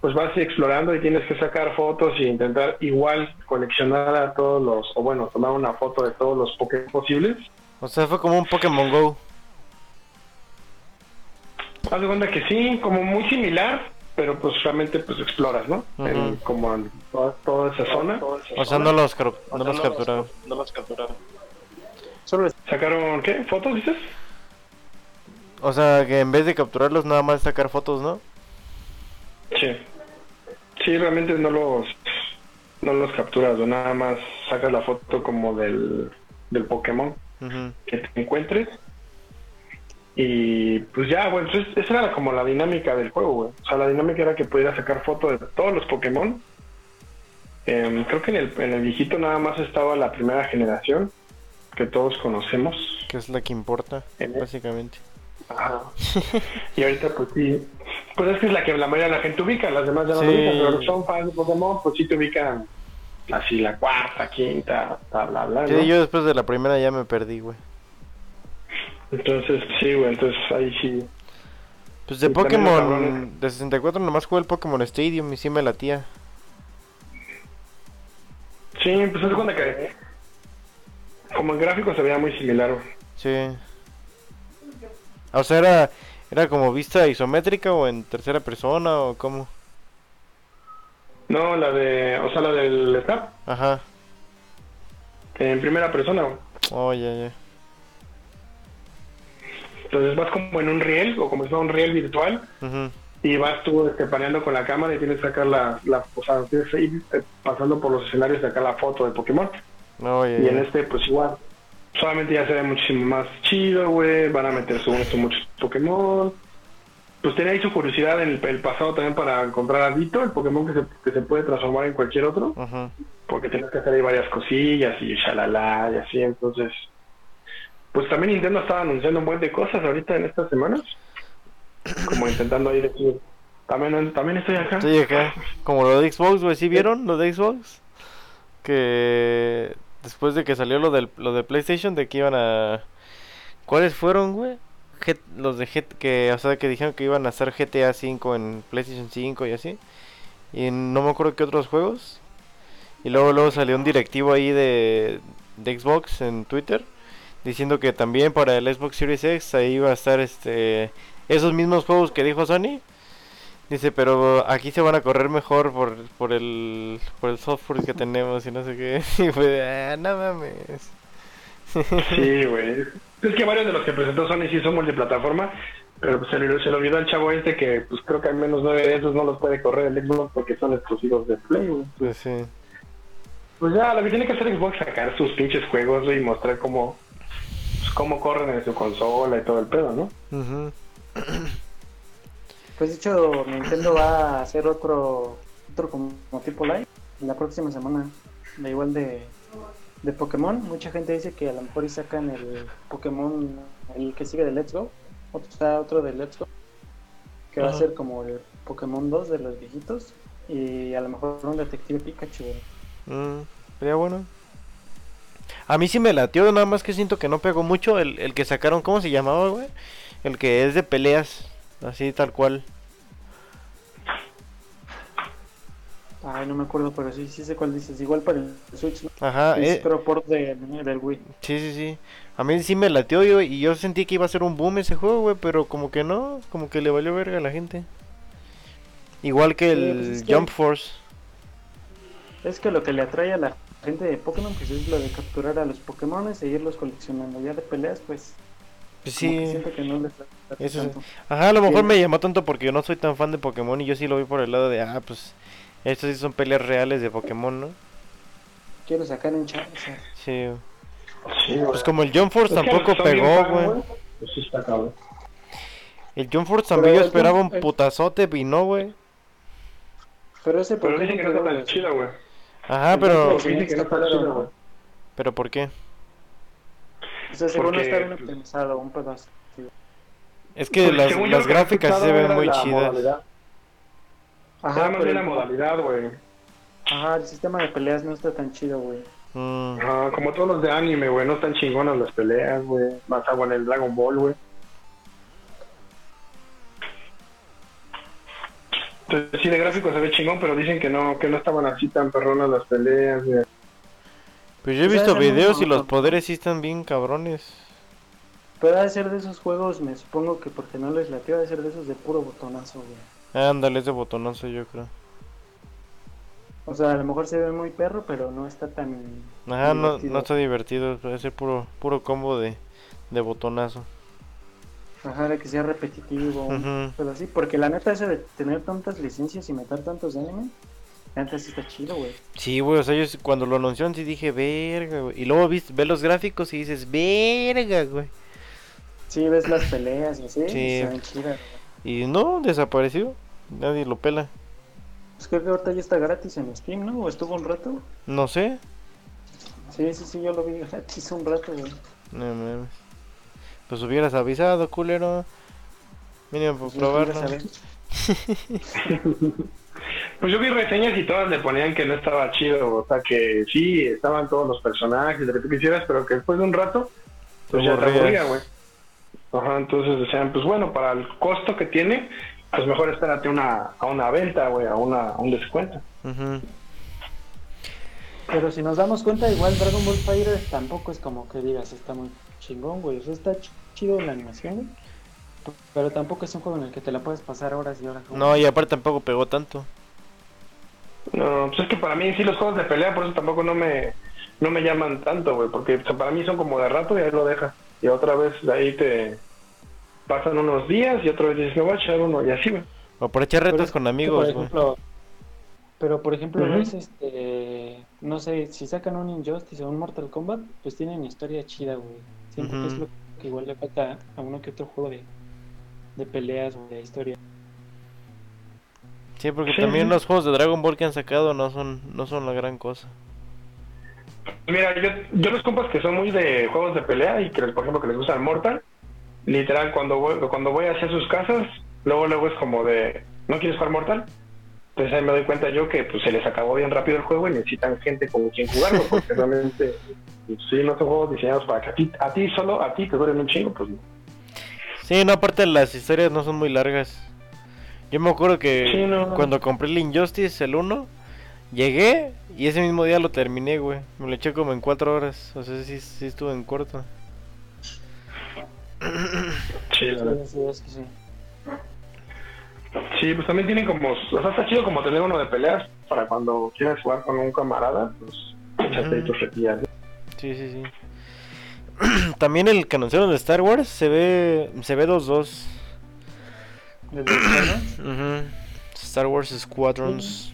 pues vas explorando y tienes que sacar fotos y intentar igual coleccionar a todos los, o bueno, tomar una foto de todos los Pokémon posibles. O sea, fue como un Pokémon Go. Haz de cuenta que sí, como muy similar, pero pues realmente pues exploras, ¿no? En- como en toda, toda esa zona. O sea, no los, cro- no los capturaron. Solo ¿Sacaron qué? ¿Fotos, dices? O sea, que en vez de capturarlos, nada más sacar fotos, ¿no? Sí. Sí, realmente no los no los capturas, o nada más sacas la foto como del, del Pokémon que te encuentres. Y pues ya, bueno, pues esa era como la dinámica del juego, güey. O sea, la dinámica era que pudieras sacar fotos de todos los Pokémon. Em, creo que en el, en el viejito nada más estaba la primera generación que todos conocemos. Que es la que importa, En- básicamente. Ajá. y ahorita pues sí, pues es que es la que la mayoría de la gente ubica, las demás ya no Sí. lo ubican, pero son fans de Pokémon pues sí te ubican así la cuarta, quinta, bla bla bla. Sí, ¿no? yo después de la primera ya me perdí, güey. Entonces sí, güey, entonces ahí sí. Pues de Y Pokémon de 64 nomás jugué el Pokémon Stadium y sí me latía. Sí, pues es cuenta que como en gráfico se veía muy similar. güey. Sí. O sea, era, era como vista isométrica o en tercera persona o cómo. No, la de, o sea, la del Snap, Ajá. en primera persona. güey. Oh, ya, ya. Entonces vas como en un riel o como si fuera un riel virtual y vas tú este, paneando con la cámara y tienes que sacar la, la o sea, tienes que ir eh, pasando por los escenarios y sacar la foto de Pokémon. Y en este, pues igual, solamente ya se ve muchísimo más chido, güey, van a meter según esto muchos Pokémon. Pues tenía ahí su curiosidad en el, el pasado también para encontrar a Dito, el Pokémon que se, que se puede transformar en cualquier otro, porque tienes que hacer ahí varias cosillas y shalala y así, entonces... Pues también Nintendo estaba anunciando un buen de cosas ahorita en estas semanas, como intentando ahí decir, también, también estoy acá. Estoy acá. Como lo de Xbox, güey. ¿Sí vieron lo de Xbox? Que después de que salió lo, del, lo de PlayStation, de que iban a... ¿Cuáles fueron, güey? Los de que, o sea, que dijeron que iban a hacer GTA 5 en PlayStation 5 y así. Y no me acuerdo qué otros juegos. Y luego luego salió un directivo ahí de, de Xbox en Twitter diciendo que también para el Xbox Series X ahí iba a estar este esos mismos juegos que dijo Sony. Dice, pero aquí se van a correr mejor por, por el por el software que tenemos y no sé qué. Y fue, de, ah, no mames. Sí, güey. Es que varios de los que presentó Sony sí son multiplataforma, pero pues se le, se le olvidó al chavo este que pues creo que al menos nueve de esos no los puede correr el Xbox porque son exclusivos de Play, güey. Pues sí. Pues ya, lo que tiene que hacer Xbox es sacar sus pinches juegos y mostrar cómo, pues, cómo corren en su consola y todo el pedo, ¿no? Pues de hecho, Nintendo va a hacer otro, otro como, como tipo live la próxima semana, de igual de, de Pokémon. Mucha gente dice que a lo mejor y sacan el Pokémon, el que sigue de Let's Go, otro, está otro de Let's Go, que va a ser como el Pokémon 2 de los viejitos, y a lo mejor un detective Pikachu. Mm, sería bueno. A mí sí me latió, nada más que siento que no pegó mucho el, el que sacaron, ¿cómo se llamaba, güey? El que es de peleas, así tal cual. Ay, no me acuerdo, pero sí, sí sé cuál dices. Igual para el Switch, ¿no? Ajá, Es eh, creo port de, del Wii. sí, sí, sí. A mí sí me latió yo, y yo sentí que iba a ser un boom ese juego, güey, pero como que no, como que le valió verga a la gente. Igual que Sí, el pues es que- Jump Force. Es que lo que le atrae a la gente de Pokémon pues es lo de capturar a los Pokémon e irlos coleccionando. Ya de peleas, pues Pues que sí. siento que no les Eso. Ajá, a lo mejor Sí. me llamó tanto porque yo no soy tan fan de Pokémon y yo sí lo vi por el lado de, ah, pues, estos sí son peleas reales de Pokémon, ¿no? Quiero sacar un Charizard. Sí. Sí. Pues como el Jump Force que tampoco que pegó, güey. Pues sí está cabrón. El Jump Force también Pero yo esperaba un putazote y no, güey. Pero ese Pero Pokémon dicen que no está tan chido, güey. Ajá, pero... Que no güey. ¿Pero por qué? O sea, según no Porque- está bien optimizado, un pedazo. Es que Pues, las, las gráficas se ven muy la chidas. modalidad. Ajá, bien la modalidad, güey. Ajá, el sistema de peleas no está tan chido, güey. Mm, Ajá, como todos los de anime, güey, no están chingonas las peleas, güey. Más agua en el Dragon Ball, güey. Entonces, sí, de gráfico se ve chingón, pero dicen que no, que no estaban así tan perronas las peleas. Pues yo he Pues visto videos y los poderes sí están bien cabrones. Pero ha de ser de esos juegos, me supongo que porque no les latió, de ser de esos de puro botonazo, güey. Ándale, ese botonazo yo creo. O sea, a lo mejor se ve muy perro, pero no está tan. Ajá, no está divertido, puede ser puro, puro combo de, de botonazo. Ajá, de que sea repetitivo. Pero así, porque la neta, ese de tener tantas licencias y meter tantos anime, la neta sí está chido, güey. Sí, güey, o sea, yo cuando lo anunciaron sí dije, verga, güey. Y luego vis, ves los gráficos y dices, verga, güey. Sí, ves las peleas y así, Sí. se ven chidas. güey. Y no, desapareció. Nadie lo pela. Pues creo que ahorita ya está gratis en Steam, ¿no? ¿O estuvo un rato? No sé. Sí, sí, sí, yo lo vi gratis un rato, güey. No mames. Pues hubieras avisado, culero. Mínimo por Pues, probarlo. Pues yo vi reseñas y todas le ponían que no estaba chido, o sea que sí, estaban todos los personajes, lo que quisieras, pero que después de un rato, pues ya te aburría, güey. Ajá, entonces decían, pues bueno, para el costo que tiene, pues mejor espérate una, a una venta, güey, a, una, a un descuento. Pero si nos damos cuenta, igual Dragon Ball Fighter tampoco es como que digas, está muy chingón, güey. O sea, está ch- chido la animación, güey. Pero tampoco es un juego en el que te la puedes pasar horas y horas. No, y aparte tampoco pegó tanto. No, pues es que para mí sí los juegos de pelea, por eso tampoco no me, no me llaman tanto, güey, porque o sea, para mí son como de rato y ahí lo dejas. Y otra vez de ahí te pasan unos días y otra vez dices, me voy a echar uno y así, güey. O por echar retos con amigos, por güey. pero por ejemplo, Ujú. ves, este, no sé, si sacan un Injustice o un Mortal Kombat, pues tienen historia chida, güey. Siento que es lo que igual le falta a uno que otro juego de, de peleas o de historia. Sí, porque Sí, también los juegos de Dragon Ball que han sacado no son, no son la gran cosa. Mira, yo, yo los compas que son muy de juegos de pelea y que, por ejemplo, que les gusta el Mortal, literal, cuando voy, cuando voy hacia sus casas, luego luego es como de, ¿no quieres jugar Mortal? Entonces ahí me doy cuenta yo que pues se les acabó bien rápido el juego y necesitan gente con quien jugarlo, porque realmente, pues, sí, no son juegos diseñados para que a ti, a ti solo, a ti te duren un chingo, pues no. Sí, no, aparte las historias no son muy largas. Yo me acuerdo que Sí, no, no. cuando compré el Injustice, el 1, llegué y ese mismo día lo terminé, güey. Me lo eché como en 4 horas. O sea, sí, sí estuvo en corto. Sí, la verdad. Sí, sí, es que sí. Sí, pues también tienen como, o sea, está chido como tener uno de peleas para cuando quieras jugar con un camarada, pues échate ahí tus retillas. Sí, sí, sí. También el que anunciaron de Star Wars se ve se ve 2-2. ¿Desde el Squadrons? Ujú. Star Wars Squadrons.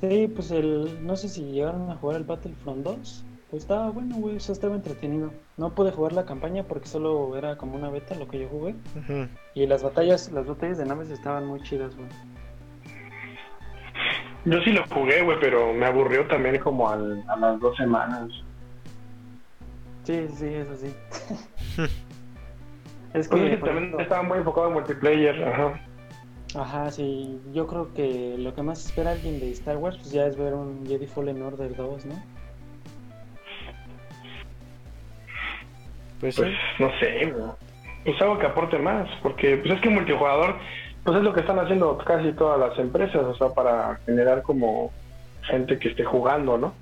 Sí, pues el, no sé si llegaron a jugar el Battlefront 2. Pues estaba bueno, güey, o sea, estaba entretenido. No pude jugar la campaña porque solo era como una beta lo que yo jugué. Y las batallas, las batallas de naves estaban muy chidas, güey. Yo sí lo jugué, güey, pero me aburrió también como al- a las dos semanas. Sí, sí, eso sí. es Pues que, es que por también ejemplo, estaba muy enfocado en multiplayer, ajá. ajá, sí, yo creo que lo que más espera alguien de Star Wars pues ya es ver un Jedi Fallen Order 2, ¿no? Pues sí. Pues no sé, güey. Pues algo que aporte más, porque pues es que multijugador, pues es lo que están haciendo casi todas las empresas, o sea, para generar como gente que esté jugando, ¿no?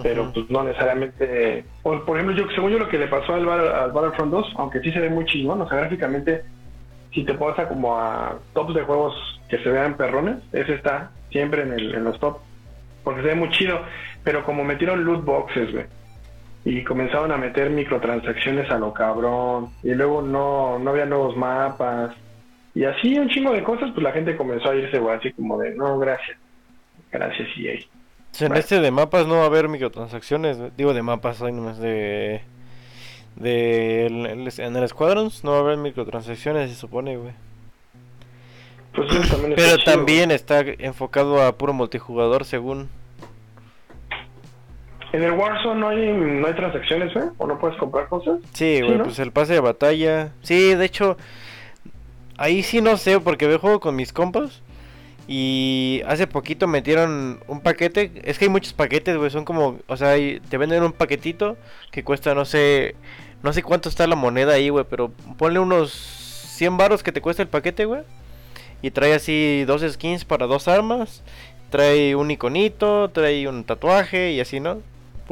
pero pues no necesariamente. o, por ejemplo, yo según yo lo que le pasó al, al Battlefront 2, aunque sí se ve muy chingón, o sea, gráficamente, si te pasa como a tops de juegos que se vean perrones, ese está siempre en, el, en los top, porque se ve muy chido, pero como metieron loot boxes, güey, y comenzaron a meter microtransacciones a lo cabrón, y luego no, no había nuevos mapas, y así un chingo de cosas, pues la gente comenzó a irse, güey, así como de, no, gracias, gracias. O sea, en este de mapas no va a haber microtransacciones. Digo de mapas, hay nomás de. de en el Squadrons no va a haber microtransacciones, se supone, güey. Pues también Pero chido, también está enfocado a puro multijugador, según. En el Warzone no hay, no hay transacciones, ¿eh? ¿O no puedes comprar cosas? Sí, güey, ¿no? pues el pase de batalla. Sí, de hecho, ahí sí no sé, porque veo juego con mis compas. Y hace poquito metieron un paquete. Es que hay muchos paquetes, güey. Son como, o sea, te venden un paquetito que cuesta, no sé, no sé cuánto está la moneda ahí, güey. Pero ponle unos 100 baros que te cuesta el paquete, güey. Y trae así dos skins para dos armas. Trae un iconito, trae un tatuaje y así, ¿no?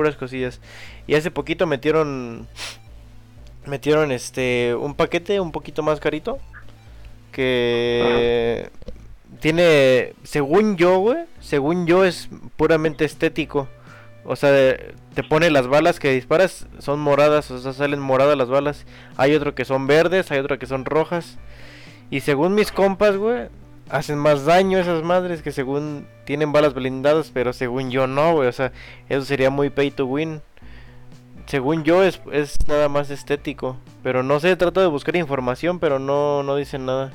Puras cosillas. Y hace poquito metieron metieron este un paquete un poquito más carito que tiene según yo güey según yo es puramente estético. O sea te pone las balas que disparas son moradas o sea salen moradas las balas. Hay otro que son verdes hay otro que son rojas. Y según mis compas güey hacen más daño esas madres que según tienen balas blindadas pero según yo no güey o sea eso sería muy pay to win según yo es, es nada más estético. Pero no sé, trato de buscar información, pero no, no dicen nada.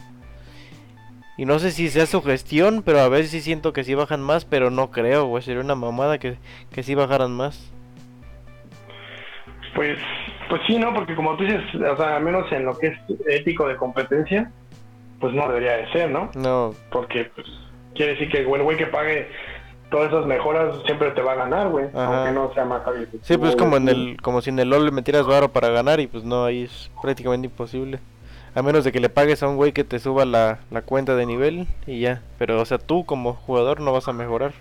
Y no sé si sea su gestión, pero a veces sí siento que sí bajan más, pero no creo, güey. Sería una mamada que, que sí bajaran más. Pues, pues sí, ¿no? Porque como tú dices, o sea, al menos en lo que es ético de competencia, pues no debería de ser, ¿no? No, Porque pues, quiere decir que el güey- que pague todas esas mejoras siempre te va a ganar, güey. Aunque no sea más hábil. que sí, pues es como en el, como si en el LOL le metieras varo para ganar y pues no, ahí es prácticamente imposible. A menos de que le pagues a un güey que te suba la, la cuenta de nivel y ya. Pero, o sea, tú como jugador no vas a mejorar.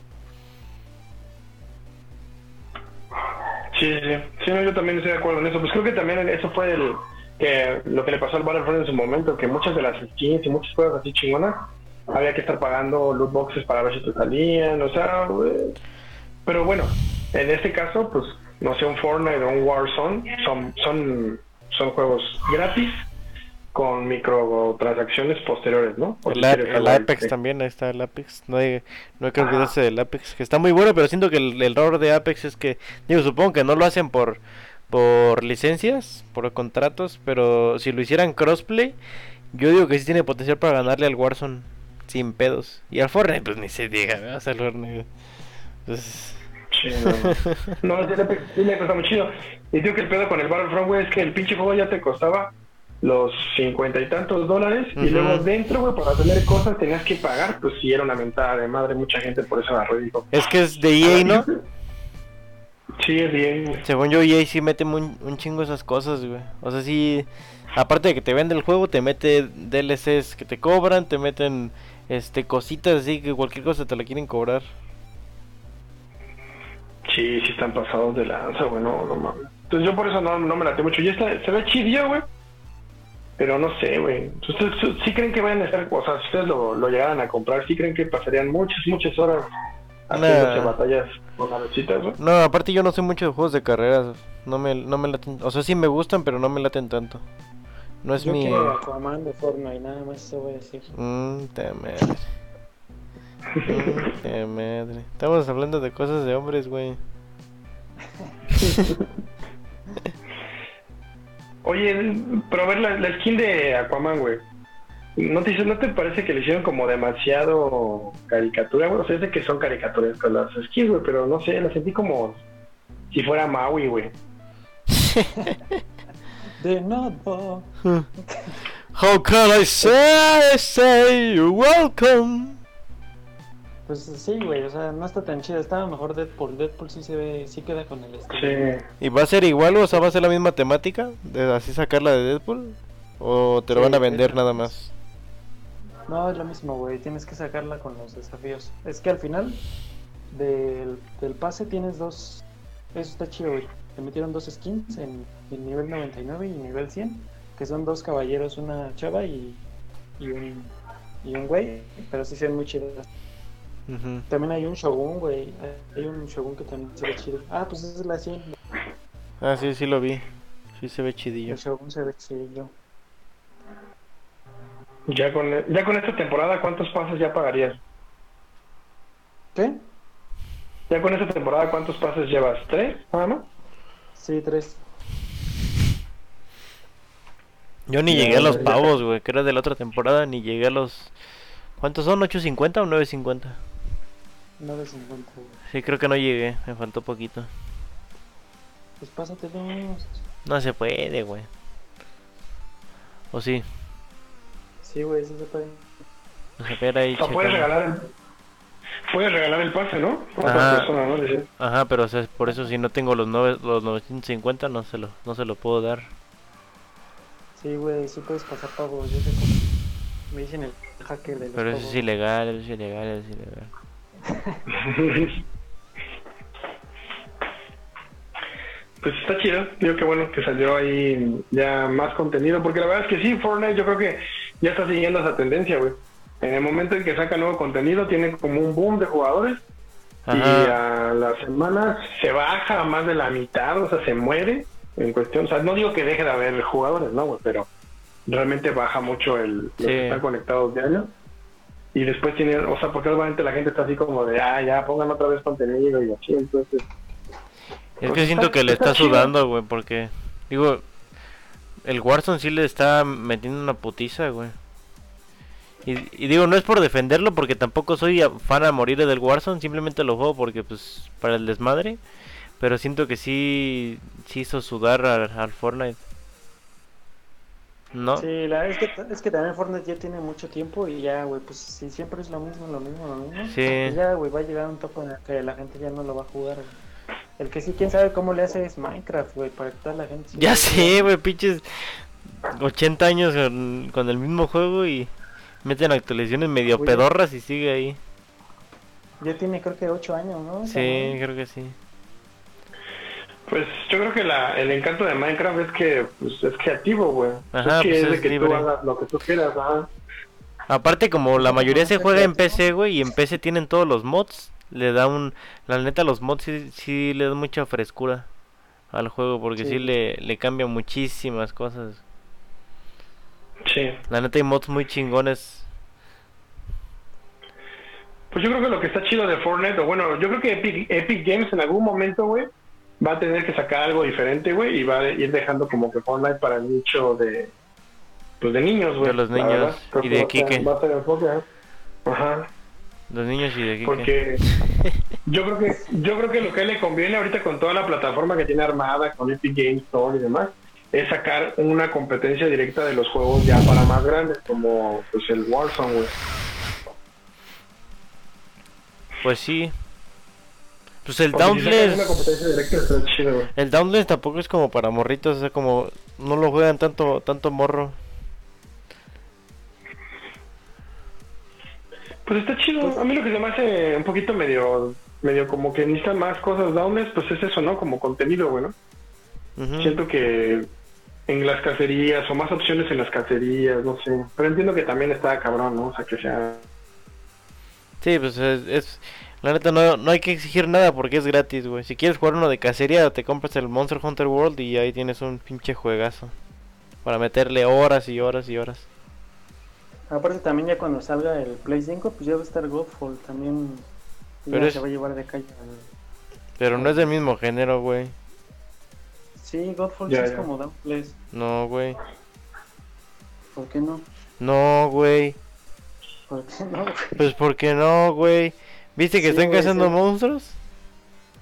Sí, sí, sí. Sí, no, yo también estoy de acuerdo en eso. Pues creo que también eso fue el, que lo que le pasó al Battlefront en su momento, que muchas de las skins y muchas cosas así chingonas, había que estar pagando loot boxes para ver si te salían, o sea, güey. pero bueno, en este caso, pues, no sé, un Fortnite o un Warzone son, son, son juegos gratis con microtransacciones posteriores, ¿no? Por El, si el Apex también, ahí está el Apex. No hay, no hay que olvidarse del Apex, que está muy bueno, pero siento que el, el error de Apex es que, digo, supongo que no lo hacen por, por licencias, por contratos, pero si lo hicieran crossplay, yo digo que sí tiene potencial para ganarle al Warzone sin pedos. Y al Fortnite, pues ni se diga, ¿verdad? O sea, Fortnite. Pues, Sí, no. no, sí le, cuesta muy chido. Y digo que el pedo con el Battlefront, güey, es que el pinche juego ya te costaba los cincuenta y tantos dólares y luego dentro, güey, para tener cosas tenías que pagar, pues sí era una mentada de madre, mucha gente por eso y dijo. es que es de EA, ¿no? Sí, es bien. Según yo, EA sí mete un, un chingo esas cosas, güey. O sea, sí. Aparte de que te vende el juego, te mete DLCs que te cobran, te meten este cositas así que cualquier cosa te la quieren cobrar. Sí, sí están pasados de lanza, güey, no, no mames. Entonces yo por eso no, no me late mucho. Y esta se ve chidillo, güey. Pero no sé, güey. ¿Ustedes sí- creen que vayan a estar, o sea, si ustedes lo, lo llegaran a comprar, sí creen que pasarían muchas, muchas horas Nah. batallas con navecitas, güey? No, aparte yo no soy mucho de juegos de carreras. No me, no me laten. O sea, sí me gustan, pero no me laten tanto. No es Yo mi. quiero Aquaman de Fortnite, nada más eso voy a decir. Mmm, te madre. Mm, te madre. Estamos hablando de cosas de hombres, güey. Oye, pero a ver, la, la skin de Aquaman, güey. ¿No te, ¿No te parece que le hicieron como demasiado caricatura, güey? O sea, es de que son caricaturas con las skins, güey, pero no sé, la sentí como si fuera Maui, güey. De nada. How can I say, say you're welcome? Pues sí, güey, o sea, no está tan chida. Estaba mejor Deadpool. Deadpool sí se ve, sí queda con el estilo. Sí. ¿Y va a ser igual, o sea, va a ser la misma temática? ¿De así sacarla de Deadpool? ¿O te lo Sí, van a vender nada más? No, es lo mismo, güey. Tienes que sacarla con los desafíos. Es que al final del, del pase tienes dos. Eso está chido, güey. Te metieron dos skins en, en nivel 99 y nivel 100, que son dos caballeros, una chava y, y un y un güey, pero sí se ven muy chidas. También hay un Shogun, güey. Hay un Shogun que también se ve chido. Ah, pues esa es la 100. Ah, sí, sí lo vi. Sí se ve chidillo. El Shogun se ve chido. Ya con, ya con esta temporada, ¿cuántos pases ya pagarías? ¿Qué? Ya con esta temporada, ¿cuántos pases llevas? ¿Tres? ¿Nada más? Sí, tres. Yo ni llegué a los pavos, güey, que era de la otra temporada, ni llegué a los... ¿Cuántos son? ¿8.50 o 9.50? 9.50, güey. Sí, creo que no llegué, me faltó poquito. Pues pásatelo. No se puede, güey. ¿O sí? Sí, güey, sí se puede. Espera ahí. O sea, puedes regalar el, puedes regalar el pase, ¿no? A Ajá. persona, ¿no? Decía. Ajá, pero o sea, por eso si no tengo los, nueve, los 950 no se lo, no se lo puedo dar. Sí, güey, sí puedes pasar pagos. Yo sé cómo. Me dicen el hacker de los Pero eso pagos. es ilegal, eso es ilegal, eso es ilegal. Pues está chido, digo que bueno que salió ahí ya más contenido, porque la verdad es que sí, Fortnite yo creo que ya está siguiendo esa tendencia, güey. En el momento en que saca nuevo contenido, tiene como un boom de jugadores y a las semanas se baja a más de la mitad, o sea, se muere en cuestión. O sea, no digo que deje de haber jugadores, no, güey, pero realmente baja mucho el los Sí. que están conectados diario. Y después tiene, o sea, porque obviamente la gente está así como de, ah, ya pongan otra vez contenido y así, entonces. Es que siento que le está sudando, güey, porque... Digo, el Warzone sí le está metiendo una putiza, güey. Y, y digo, no es por defenderlo, porque tampoco soy fan a morir del Warzone, simplemente lo juego porque, pues, para el desmadre. Pero siento que sí, sí hizo sudar al, al Fortnite. ¿No? Sí, la, es, que, es que también Fortnite ya tiene mucho tiempo y ya, güey, pues si siempre es lo mismo, lo mismo, lo mismo. Sí. pues ya, güey, va a llegar un topo en el que la gente ya no lo va a jugar, güey. El que sí, quién sabe cómo le hace es Minecraft, güey, para que toda la gente... Ya sé, güey, pinches 80 años con, con el mismo juego y meten actualizaciones medio pedorras y sigue ahí. Ya tiene creo que 8 años, ¿no? Sí, creo que sí. Pues yo creo que la, el encanto de Minecraft es que pues, es creativo, güey. Ajá, es que pues es de que libre. tú hagas lo que tú quieras, ajá. Aparte, como la mayoría se juega en. PC, güey, y en PC tienen todos los mods, le da un... La neta, los mods sí, sí le dan mucha frescura al juego, porque sí, Sí. le, le cambian muchísimas cosas. Sí. La neta hay mods muy chingones. Pues yo creo que lo que está chido de Fortnite, o bueno, yo creo que Epic, Epic Games en algún momento, güey, va a tener que sacar algo diferente, güey, y va a ir dejando como que Fortnite para el nicho de, pues de niños, güey. De los niños verdad. Y de. Va a ser enfoque, ¿eh? Ajá. Los niños y de Kike. Porque yo creo que yo creo que lo que le conviene ahorita con toda la plataforma que tiene armada, con Epic Games Store y demás, es sacar una competencia directa de los juegos ya para más grandes, como pues el Warzone, güey. Pues sí. Pues el Porque Dauntless. directa chido. El Dauntless tampoco es como para morritos, o sea, como no lo juegan tanto tanto morro. Pues está chido. A mí lo que se me hace un poquito medio medio como que necesitan más cosas Downless, pues es eso, ¿no? Como contenido, güey, ¿no? Ujú. Siento que en las cacerías o más opciones en las cacerías, no sé. Pero entiendo que también está cabrón, ¿no? O sea, que sea... Sí, pues es, es- la neta no, no hay que exigir nada porque es gratis, güey. Si quieres jugar uno de cacería, te compras el Monster Hunter World y ahí tienes un pinche juegazo. Para meterle horas y horas y horas. Aparte también ya cuando salga el Play 5, pues ya va a estar Godfall también. y Pero ya es- se va a llevar de calle. al- Pero no es del mismo género, güey. Sí, Godfall Ya, sí es como Dauntless. No, güey. ¿Por qué no? No, güey. ¿Por qué no? güey? Pues porque no, güey. ¿Viste que Sí, están güey, cazando sí. monstruos?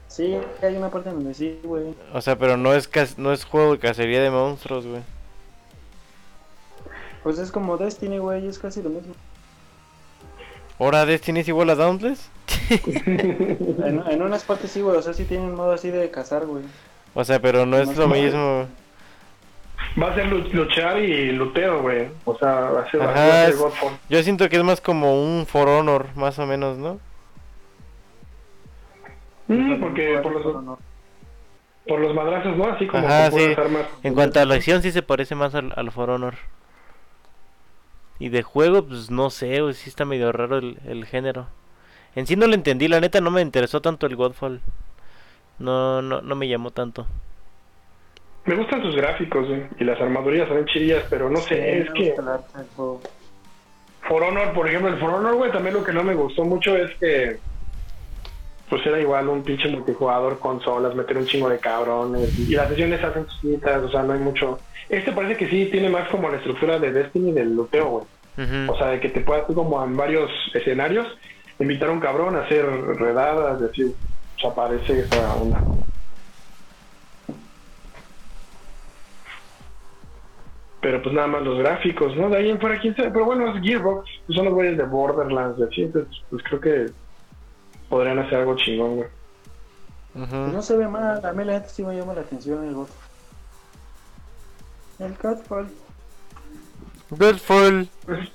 Sí, hay una parte donde sí, güey. O sea, pero no es no es juego de cacería de monstruos, güey. Pues es como Destiny, güey, es casi lo mismo. ¿Ahora Destiny es igual a Dauntless? En, en unas partes sí, güey, o sea, sí tienen modo así de cazar, güey. O sea, pero no es No lo mismo. Va a ser lu- luchar y luteo, güey. O sea, va a ser, Ajá, va a ser es- Godfall. Yo siento que es más como un For Honor, más o menos, ¿no? Mm, porque por los, por los madrazos, ¿no? Así como Ajá, sí. armar. En cuanto a la acción, sí se parece más al, al For Honor. Y de juego, pues no sé, güey, sí está medio raro el, el género. En sí no lo entendí, la neta no me interesó tanto el Godfall. No, no, no me llamó tanto. Me gustan sus gráficos, güey. Y las armadurillas son chidillas, pero no sé, Sí, es que... For Honor, por ejemplo, el For Honor, güey, también lo que no me gustó mucho es que pues era igual un pinche multijugador consolas, meter un chingo de cabrones y las sesiones se hacen chiquitas, o sea, no hay mucho. Este parece que sí tiene más como la estructura de Destiny del luteo, güey. O sea, de que te puedas tú como en varios escenarios invitar a un cabrón a hacer redadas, decir, o sea, parece esa onda. Pero pues nada más los gráficos, ¿no? De ahí en fuera, quién sabe. Pero bueno, es Gearbox, pues son los güeyes de Borderlands, de así, entonces, pues creo que podrían hacer algo chingón, güey. Pues no se ve mal, a mí la gente sí me llama la atención el Godfall. El Godfall. Godfall. Pues,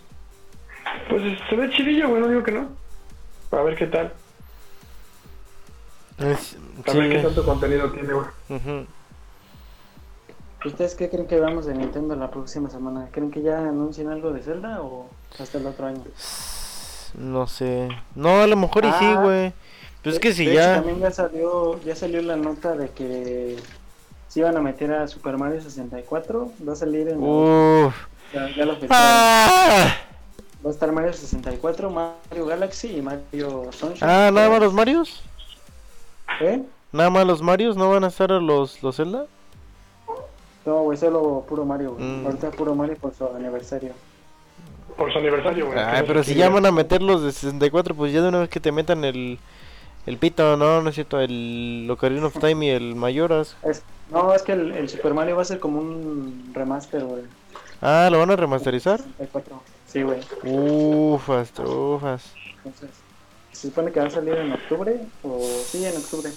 pues se ve chidillo, güey, no digo que no. A ver qué tal. Es- A ver qué tanto contenido tiene, güey. ¿Ustedes qué creen que veamos de Nintendo la próxima semana? ¿Creen que ya anuncien algo de Zelda o hasta el otro año? No sé. No, a lo mejor y sí, Ah. güey. Pues es que si De hecho, ya. también ya salió, ya salió la nota de que se iban a meter a Super Mario 64. Va a salir en. Uf. ya, ya lo. Ah, Va a estar Mario 64, Mario Galaxy y Mario Sunshine. Ah, nada más los Marios. ¿Eh? Nada más los Marios, no van a estar los, los Zelda. No, güey, solo puro Mario. güey. Mm. Ahorita puro Mario por su aniversario. Por su aniversario, güey. Ay, pero si ya van a meter los de 64, pues ya de una vez que te metan el, el pito, no, no es cierto, el Ocarina of Time y el Mayoras. Es, no, es que el, el Super Mario va a ser como un remaster, güey. Ah, ¿lo van a remasterizar? 64. Sí, güey. Ufas, ufas. Entonces, se supone que va a salir en octubre o sí, en octubre.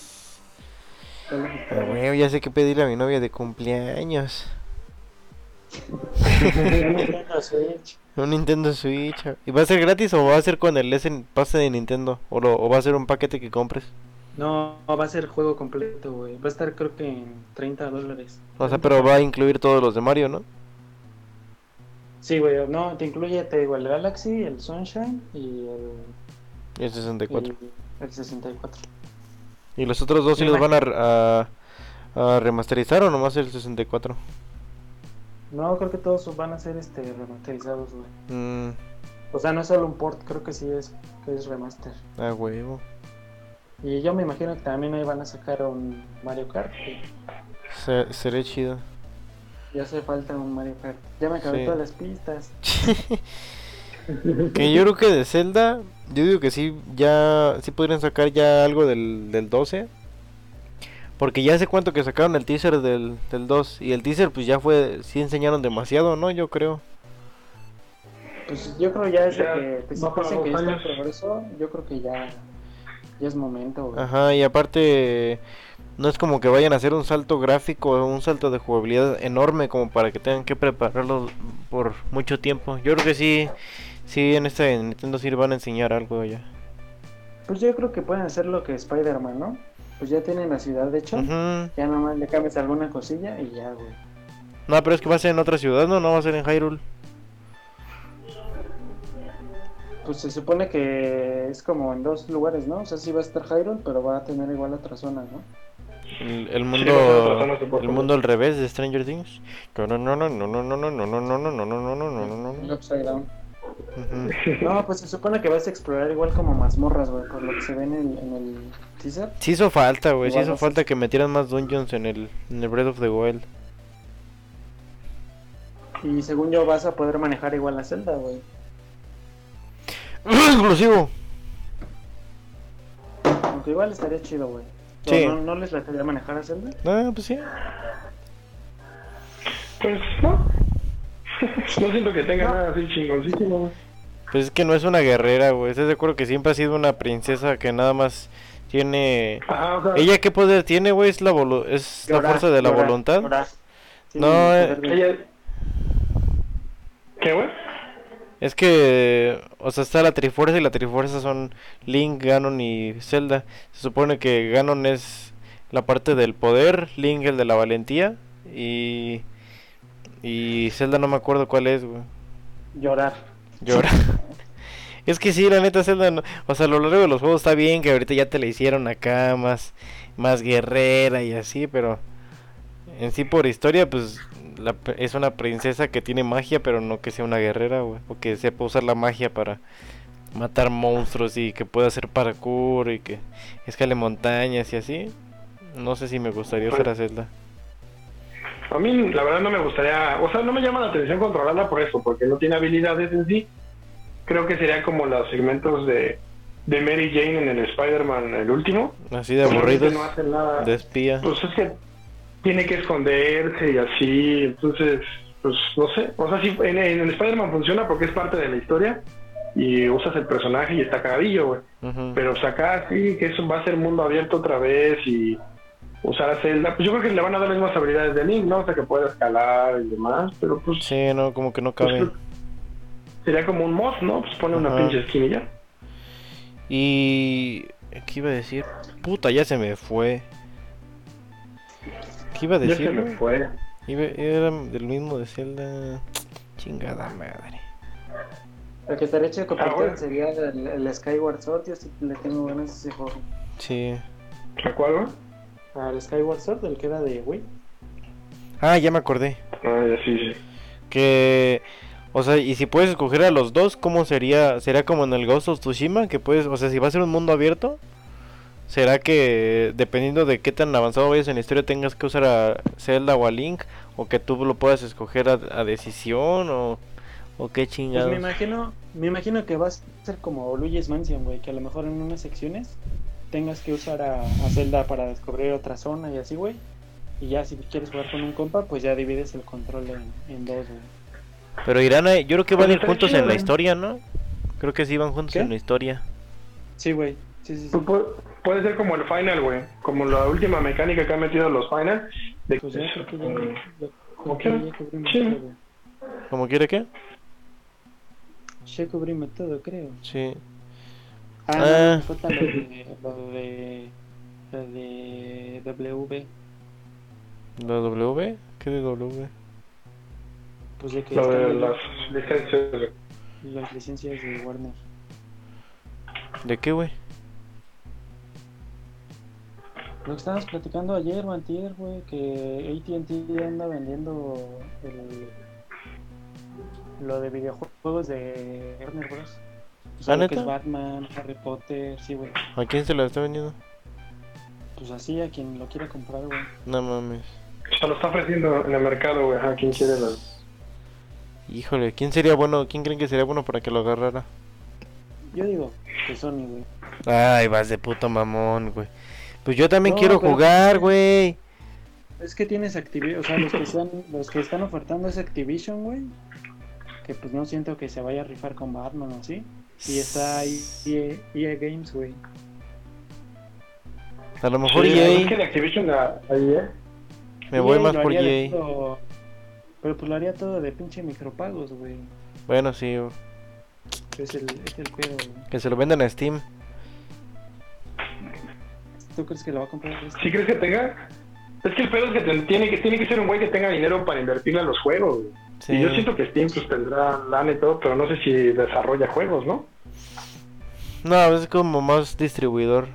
Pero, güey, ya sé que pedirle a mi novia de cumpleaños. Nintendo Switch. Un Nintendo Switch. ¿Y va a ser gratis o va a ser con el S pase de Nintendo? ¿O, lo- o va a ser un paquete que compres? No, va a ser juego completo, güey. Va a estar creo que en 30 dólares. O sea, pero va a incluir todos los de Mario, ¿no? Sí, güey. No, te incluye, te digo, el Galaxy, el Sunshine y el, Y el 64. el, el 64. ¿Y los otros dos sí los van a, a, a remasterizar o nomás el 64? No, creo que todos van a ser este remasterizados, güey. Mm, O sea, no es solo un port, creo que sí es, que es remaster. a huevo. Y yo me imagino que también ahí van a sacar un Mario Kart. que Se- seré chido. Ya hace falta un Mario Kart. Ya me acabé Sí. todas las pistas. Que yo creo que de Zelda, yo digo que sí, ya, sí podrían sacar ya algo del, del 12. Porque ya hace cuánto que sacaron el teaser del, del 2. Y el teaser pues ya fue, sí enseñaron demasiado, ¿no? Yo creo. Pues yo creo ya desde Ya, que pues, dicen que ya está en años. progreso, yo creo que ya, ya es momento, güey. Ajá, y aparte no es como que vayan a hacer un salto gráfico o un salto de jugabilidad enorme como para que tengan que prepararlo por mucho tiempo. Yo creo que sí, sí en este Nintendo sí van a enseñar algo ya. Pues yo creo que pueden hacer lo que Spider-Man, ¿no? Pues ya tienen la ciudad de hecho. Ujú. Ya nomás le cambias alguna cosilla y ya, güey. No, pero es que va a ser en otra ciudad, no, no va a ser en Hyrule. Pues se supone que es como en dos lugares, ¿no? O sea, sí va a estar Hyrule, pero va a tener igual otra zona, ¿no? El, mundo el mundo al revés de Stranger Things. No, no, no, no, no, no, no, no, no, no, no, no, no, no, no, no, no. Upside Down. No, pues se supone que vas a explorar igual como mazmorras, güey, por lo que se ve en el, en el teaser. Sí hizo falta, güey, sí hizo no falta que metieran más dungeons en el, en el Breath of the Wild. Y según yo vas a poder manejar igual la celda, güey. Exclusivo. Aunque igual estaría chido, güey. ¿O Sí. ¿No, ¿No les lataría manejar a celda? Ah, pues sí. Pues no. no siento que tenga nada así chingoncísimo. güey. Pues es que no es una guerrera, güey. ¿Estás de acuerdo que siempre ha sido una princesa que nada más tiene... Ajá, o sea, ¿Ella qué poder tiene, güey? ¿Es la, volu- es la Llorar, fuerza de la llorar, voluntad? llorar. No, eh, ella... ¿Qué, güey? Es que, o sea, está la Trifuerza y la Trifuerza son Link, Ganon y Zelda. Se supone que Ganon es la parte del poder, Link el de la valentía y... Y Zelda no me acuerdo cuál es, güey. Llorar. Llora. es que sí, la neta Zelda, o sea, a lo largo de los juegos está bien que ahorita ya te la hicieron acá más, más guerrera y así, pero en sí por historia, pues la es una princesa que tiene magia, pero no que sea una guerrera, güey, o que sepa usar la magia para matar monstruos y que pueda hacer parkour y que escale montañas y así. No sé si me gustaría usar a Zelda. A mí, la verdad, no me gustaría. O sea, no me llama la atención controlarla por eso, porque no tiene habilidades en sí. Creo que sería como los segmentos de, de Mary Jane en el Spider-Man, el último. Así de aburridos, No hacen nada. de espía. Pues es que tiene que esconderse y así. Entonces, pues no sé. O sea, sí, en, en el Spider-Man funciona porque es parte de la historia. Y usas el personaje y está cagadillo, güey. Pero sacar sí, que eso va a ser mundo abierto otra vez y usar a Zelda, pues yo creo que le van a dar las mismas habilidades de Link, ¿no? O sea, que puede escalar y demás, pero pues, Sí, no, como que no pues, cabe. Sería como un mod, ¿no? Pues pone una Ajá. pinche skin y ya. Y... ¿Qué iba a decir? Puta, ya se me fue. ¿Qué iba a Ya decir? se me fue. Iba- era del mismo de Zelda. Chingada madre. Lo que estaría chido que Ah, bueno. sería el, el Skyward Sword. Yo sí le tengo ganas a ese juego. Sí. ¿A cuál? Al Skyward Sword, el que era de Wii. Ah, ya me acordé. Ah, ya sí, sí. Que... O sea, y si puedes escoger a los dos, ¿cómo sería? ¿Será como en el Ghost of Tsushima? Que puedes... O sea, si va a ser un mundo abierto... ¿Será que dependiendo de qué tan avanzado vayas en la historia tengas que usar a Zelda o a Link? ¿O que tú lo puedas escoger a, a decisión? ¿O, o qué Pues chingados? me imagino, me imagino que va a ser como Luigi's Mansion, güey, que a lo mejor en unas secciones tengas que usar a, a Zelda para descubrir otra zona y así, güey. Y ya si quieres jugar con un compa, pues ya divides el control en, en dos, güey. Pero irán a... Yo creo que Pues van a ir juntos chido, en la historia, ¿no? Creo que sí van juntos ¿Qué? en la historia. Sí, güey. Sí, sí, sí. Pues pu- puede ser como el final, güey. Como la última mecánica que han metido los final. De Pues ya, que ya- Mm, ya- ¿Cómo creo que. ¿Cómo quiere qué? Ya cubrimos todo, creo. Sí. Ah, Ah. no, lo de, lo de, lo de W. ¿La W? ¿Qué de W? Pues de que Lo de las licencias. güey. las licencias de Warner. ¿De qué, güey? Lo que estábamos platicando ayer o antier, güey, que AT&T anda vendiendo el... lo de videojuegos de Warner Bros. O sea, ¿Ah, lo que neta? es Batman, Harry Potter, sí, güey. ¿A quién se lo está vendiendo? Pues así a quien lo quiera comprar, güey. No mames. Se lo está ofreciendo en el mercado, güey. Ajá, ¿quién quiere la- Híjole, ¿quién sería bueno? ¿Quién creen que sería bueno para que lo agarrara? Yo digo que Sony, güey. Ay, vas de puto mamón, güey. Pues yo también No, quiero jugar, güey. Es que tienes Activision, o sea, los que están, los que están ofertando es Activision, güey. Que pues no siento que se vaya a rifar con Batman o así. Y está ahí EA, EA Games, güey. A lo mejor Sí, EA. Es que de Activision a, ahí, ¿eh? Me voy EA más por EA. Pero pues lo haría todo de pinche micropagos, güey. Bueno, sí. Es el, es el pedo, güey. que se lo vendan a Steam. ¿Tú crees que lo va a comprar este? ¿Sí crees que tenga? Es que el pedo es que tiene que tiene que ser un güey que tenga dinero para invertir en los juegos. güey. Sí. Y yo siento que Steam pues tendrá lana y todo, pero no sé si desarrolla juegos, ¿no? No, es como más distribuidor.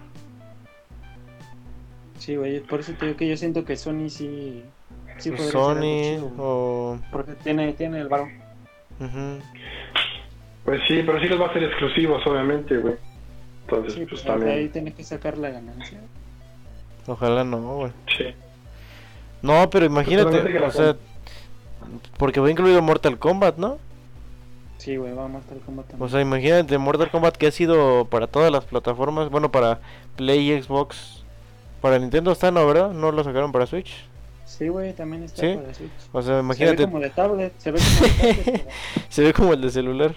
Sí, güey, por eso te digo que yo siento que Sony sí... sí Pues Sony chido, o... Porque tiene, tiene el varón. Ujú. Pues sí, pero sí los va a hacer exclusivos, obviamente, güey. Entonces, Sí, pues pues también. ahí tiene que sacar la ganancia. Ojalá no, güey. Sí. No, pero imagínate, la o sea... Porque va incluido Mortal Kombat, ¿no? Sí, güey, va a Mortal Kombat también. O sea, imagínate Mortal Kombat que ha sido para todas las plataformas, bueno, para Play y Xbox. Para Nintendo está, ¿no? ¿Verdad? ¿No lo sacaron para Switch? Sí, güey, también está ¿Sí? para Switch. O sea, Se ve imagínate, como de tablet, se ve como de tablet. pero- se ve como el de celular.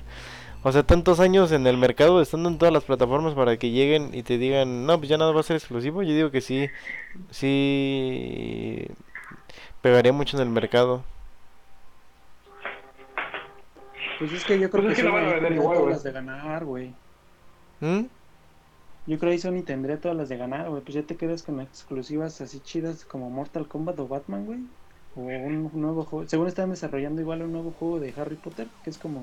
O sea, tantos años en el mercado, estando en todas las plataformas para que lleguen y te digan, no, pues ya nada va a ser exclusivo. Yo digo que sí, sí pegaría mucho en el mercado. Pues es que yo creo Pues es que que lo van a vender igual, de ganar, güey. ¿Mm? Yo creo que Sony tendría todas las de ganar, güey. Pues ya te quedas con exclusivas así chidas como Mortal Kombat o Batman, güey. O un nuevo juego. Según están desarrollando igual un nuevo juego de Harry Potter, que es como...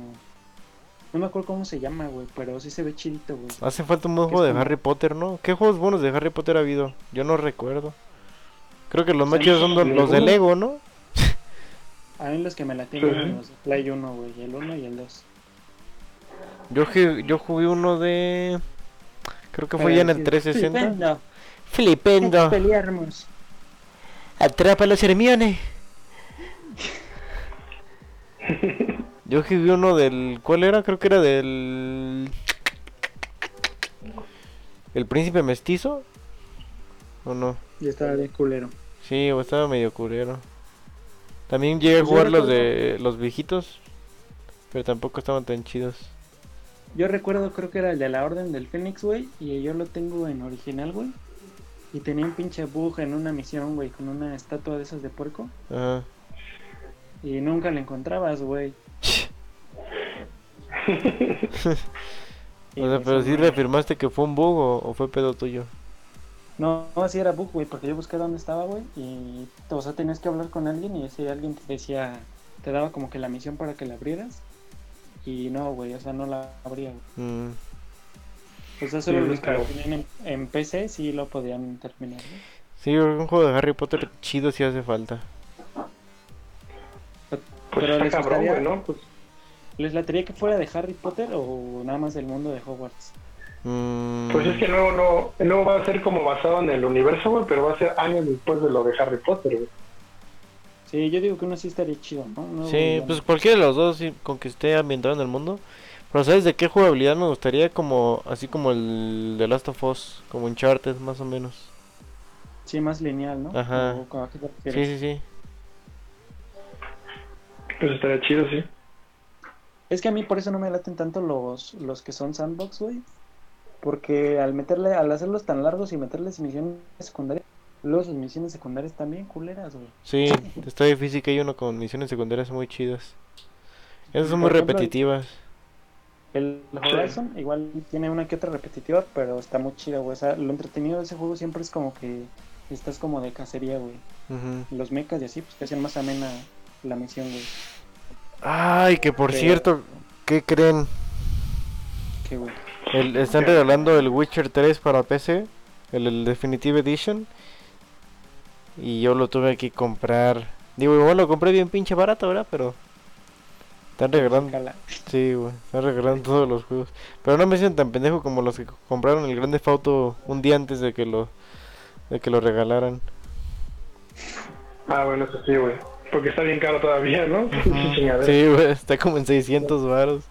No me acuerdo cómo se llama, güey, pero sí se ve chidito, güey. Hace falta un buen juego de como- Harry Potter, ¿no? ¿Qué juegos buenos de Harry Potter ha habido? Yo no recuerdo. Creo que los más chidos son los- los de Lego, ¿no? A mí los que me la Sí. tienen los de Play 1, güey, el 1 y el 2. Yo, yo jugué uno de... Creo que fue ya en el 360. Flipendo, Flipendo. pelearmos. Atrapa a los Hermione. Yo jugué uno del... ¿Cuál era? Creo que era del... ¿El príncipe mestizo? ¿O no? Y estaba bien culero. Sí, o estaba medio curero. También llegué a Pues jugar los de los viejitos. Pero tampoco estaban tan chidos. Yo recuerdo, creo que era el de la Orden del Fénix, güey. Y yo lo tengo en original, güey. Y tenía un pinche bug en una misión, güey, con una estatua de esas de puerco. Ajá. Y nunca la encontrabas, güey. O sea, pero sí sonó- reafirmaste que fue un bug o, o fue pedo tuyo. No, no, así era bug, güey, porque yo busqué dónde estaba, güey. Y, o sea, tenías que hablar con alguien y ese alguien te decía, te daba como que la misión para que la abrieras. Y no, güey, o sea, no la abría, güey. Mm. O sea, solo Sí, los que lo tenían en, en PC sí lo podían terminar, güey. Sí, un juego de Harry Potter chido sí hace falta. Pues Pero está les cabrón, gustaría- güey, ¿no? Pues, ¿Les latería que fuera de Harry Potter o nada más del mundo de Hogwarts? Mm. pues es que el nuevo, no, el nuevo va a ser como basado en el universo, güey, pero va a ser años después de lo de Harry Potter, güey. Sí, yo digo que uno sí estaría chido, ¿no? Uno, Sí, pues cualquiera de los dos sí, con que esté ambientado en el mundo. Pero ¿sabes de qué jugabilidad me gustaría? Como así como el de Last of Us, como Uncharted más o menos. Sí, más lineal, ¿no? Ajá. O- ¿a qué te Sí, sí, sí. Pues estaría chido, sí. Es que a mí por eso no me laten tanto los, los que son sandbox, güey. Porque al meterle, al hacerlos tan largos y meterles misiones secundarias, luego sus misiones secundarias también culeras, güey. Sí, está difícil que hay uno con misiones secundarias muy chidas. Esas son muy ejemplo, repetitivas. El Horizon igual tiene una que otra repetitiva, pero está muy chido, güey. O sea, lo entretenido de ese juego siempre es como que estás como de cacería, güey. Los mechas y así, pues te hacen más amena la misión, güey. Ay, que por Pero- cierto, ¿qué creen? Que, güey. El- están ¿Qué? regalando el Witcher 3 para PC, el, el Definitive Edition. Y yo lo tuve que comprar. Digo, igual lo compré bien pinche barato, ¿verdad? Pero. Están regalando. Sí, güey. Están regalando todos los juegos. Pero no me siento tan pendejo como los que compraron el Grande Auto un día antes de que lo. De que lo regalaran. Ah, bueno, eso sí, güey. Porque está bien caro todavía, ¿no? Sí, güey. Está como en 600 varos.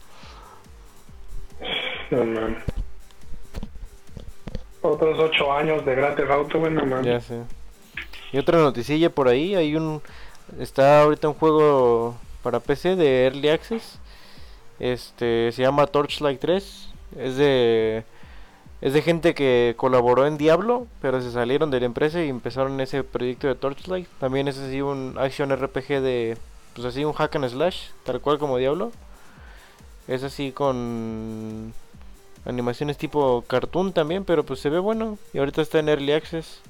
No, mames. Otros ocho años de Grand Theft Auto, güey, no mames. Ya sé. Y otra noticilla por ahí, hay un está ahorita un juego para PC de Early Access. Este se llama Torchlight 3. Es de es de gente que colaboró en Diablo, pero se salieron de la empresa y empezaron ese proyecto de Torchlight. También es así un action RPG de pues así un hack and slash, tal cual como Diablo. Es así con animaciones tipo cartoon también, pero pues se ve bueno y ahorita está en Early Access.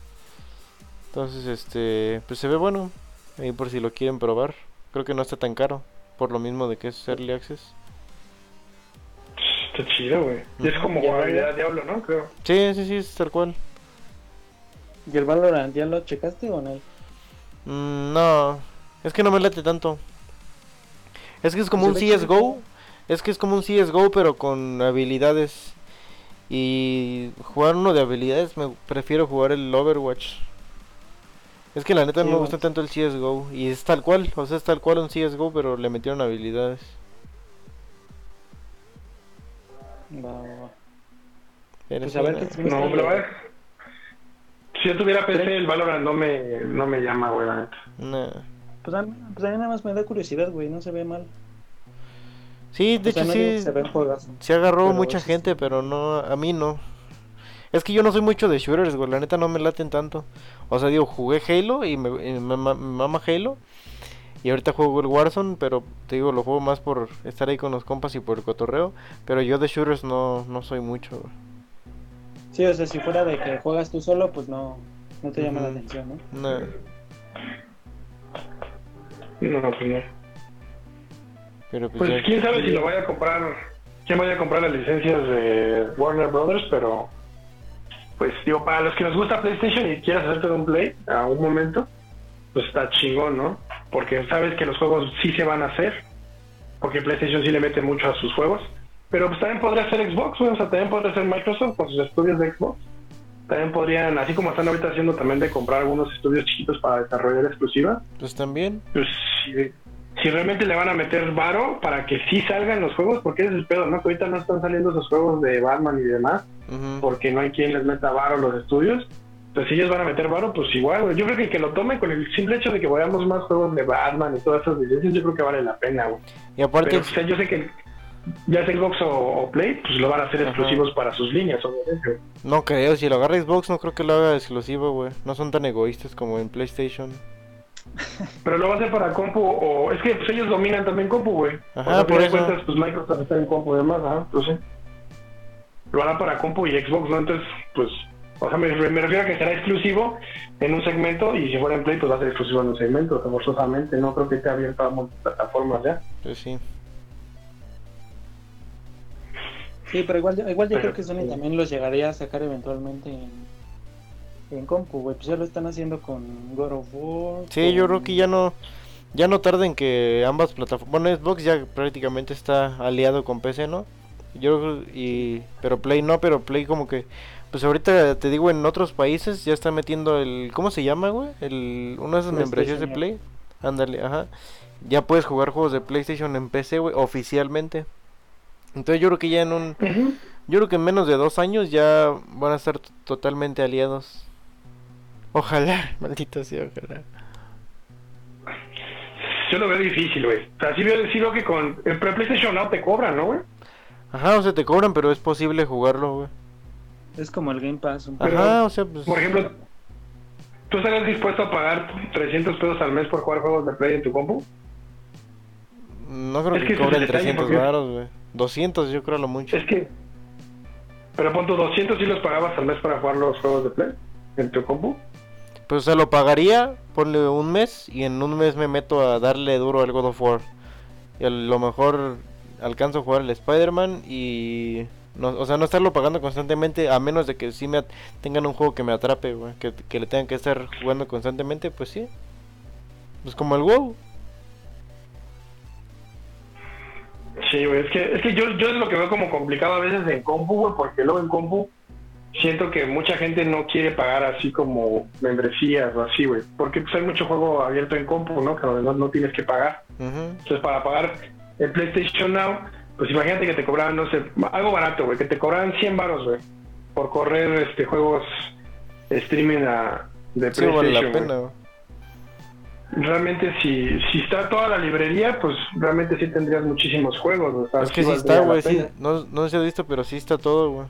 Entonces, este, pues se ve bueno. Ahí por si lo quieren probar. Creo que no está tan caro. Por lo mismo de que es Early Access. Está chido, güey. Y es como jugabilidad ya. Diablo, ¿no? Creo. Sí, sí, sí, es tal cual. ¿Y el Valorant ya lo checaste o no? Mm, no, es que no me late tanto. Es que es como un CSGO. Es que es como un CSGO, pero con habilidades. Y jugar uno de habilidades, me prefiero jugar el Overwatch. Es que la neta Sí, no me gusta tanto el CSGO. Y es tal cual, o sea, es tal cual un CSGO, pero le metieron habilidades. Va, va, Pues a ver no. qué No, pero a ver. Si yo tuviera PC, el Valorant no me, no me llama, güey, la neta. Nah. Pues a, mí, pues a mí nada más me da curiosidad, güey, no se ve mal. Sí, de o sea, hecho no sí. se. Se agarró Pero mucha sí, gente, sí. pero no, a mí no. Es que yo no soy mucho de shooters, güey, la neta no me laten tanto. O sea, digo, jugué Halo y me, y me me mama Halo. Y ahorita juego el Warzone, pero te digo, lo juego más por estar ahí con los compas y por el cotorreo. Pero yo de shooters no, no soy mucho, güey. Sí, o sea, si fuera de que juegas tú solo, pues no, no te llama la atención, ¿no? Nah. No, pues no. Pero pues, Pues ya- quién sabe si lo vaya a comprar, quién vaya a comprar las licencias de Warner Brothers, pero pues digo, para los que nos gusta PlayStation y quieras hacerte un play a un momento, pues está chingón, ¿no? Porque sabes que los juegos sí se van a hacer, porque PlayStation sí le mete mucho a sus juegos, pero pues también podría ser Xbox, o sea, también podría ser Microsoft con sus estudios de Xbox. También podrían, así como están ahorita haciendo también de comprar algunos estudios chiquitos para desarrollar exclusivas, pues también. pues si, si realmente le van a meter varo para que sí salgan los juegos, porque ese es el pedo, ¿no? Que ahorita no están saliendo esos juegos de Batman y demás, Ujú. porque no hay quien les meta varo los estudios. Pues si ellos van a meter varo, pues igual, güey. Yo creo que el que lo tome con el simple hecho de que veamos más juegos de Batman y todas esas licencias, yo creo que vale la pena, güey. Y aparte, Pero o sea, yo sé que ya sea Xbox o, o Play, pues lo van a hacer Ajá. exclusivos para sus líneas, obviamente. no creo, si lo agarra Xbox no creo que lo haga exclusivo, güey. No son tan egoístas como en PlayStation. Pero lo va a hacer para compu, o es que pues, ellos dominan también compu, güey. Ajá, por eso. cuentas, pues Microsoft está en compu y demás, ajá, pues sí. Lo hará para compu y Xbox, ¿no? Entonces, pues, o sea, me, me refiero a que será exclusivo en un segmento y si fuera en Play, pues va a ser exclusivo en un segmento, forzosamente. No creo que esté abierto a multiplataformas ya. Pues sí. Sí, pero igual, yo- igual yo Pero- creo que Sony también los llegaría a sacar eventualmente en, en compu, güey. Pues ya lo están haciendo con God of War. Sí, yo creo que ya no ya no tarda en que ambas plataformas, bueno, Xbox ya prácticamente está aliado con PC, ¿no? Yo creo- y pero Play no, pero Play como que pues ahorita te digo en otros países ya están metiendo el ¿cómo se llama, güey? El una de esas membresías de Play. Ándale, ajá. Ya puedes jugar juegos de PlayStation en PC, güey, oficialmente. Entonces yo creo que ya en un yo creo que en menos de dos años ya van a estar totalmente aliados. Ojalá, maldito sea, ojalá. Yo lo veo difícil, güey. O sea, sí veo, sí veo que con el pero PlayStation Now te cobran, ¿no, güey? Ajá, o sea, te cobran, pero es posible jugarlo, güey. Es como el Game Pass. Un Pero- Ajá, o sea, pues... Por ejemplo, ¿tú estarías dispuesto a pagar 300 pesos al mes por jugar juegos de Play en tu compu? No creo es que, que cobren detalle, 300 porque- baros, güey. 200 yo creo lo mucho. Es que. Pero pon tu 200 y los pagabas al mes para jugar los juegos de Play en tu compu. Pues o sea, lo pagaría, ponle un mes, y en un mes me meto a darle duro al God of War. Y a lo mejor alcanzo a jugar el Spider-Man y... No, o sea, no estarlo pagando constantemente, a menos de que sí me tengan un juego que me atrape, güey, que, que le tengan que estar jugando constantemente, pues sí. Pues como el WoW. Sí, güey, es que, es que yo, yo es lo que veo como complicado a veces en compu, güey, porque luego en compu siento que mucha gente no quiere pagar así como membresías o así, güey, porque pues hay mucho juego abierto en compu, ¿no? Que no, no tienes que pagar. Entonces, para pagar el PlayStation Now, pues imagínate que te cobraban, no sé, algo barato, güey, que te cobraban 100 baros, güey, por correr este juegos streaming a, de Sí vale la PlayStation. pena. Realmente, si, si está toda la librería, pues realmente sí tendrías muchísimos juegos. o sea, Es que sí está, güey, sí. No, no se ha visto, pero sí está todo, güey.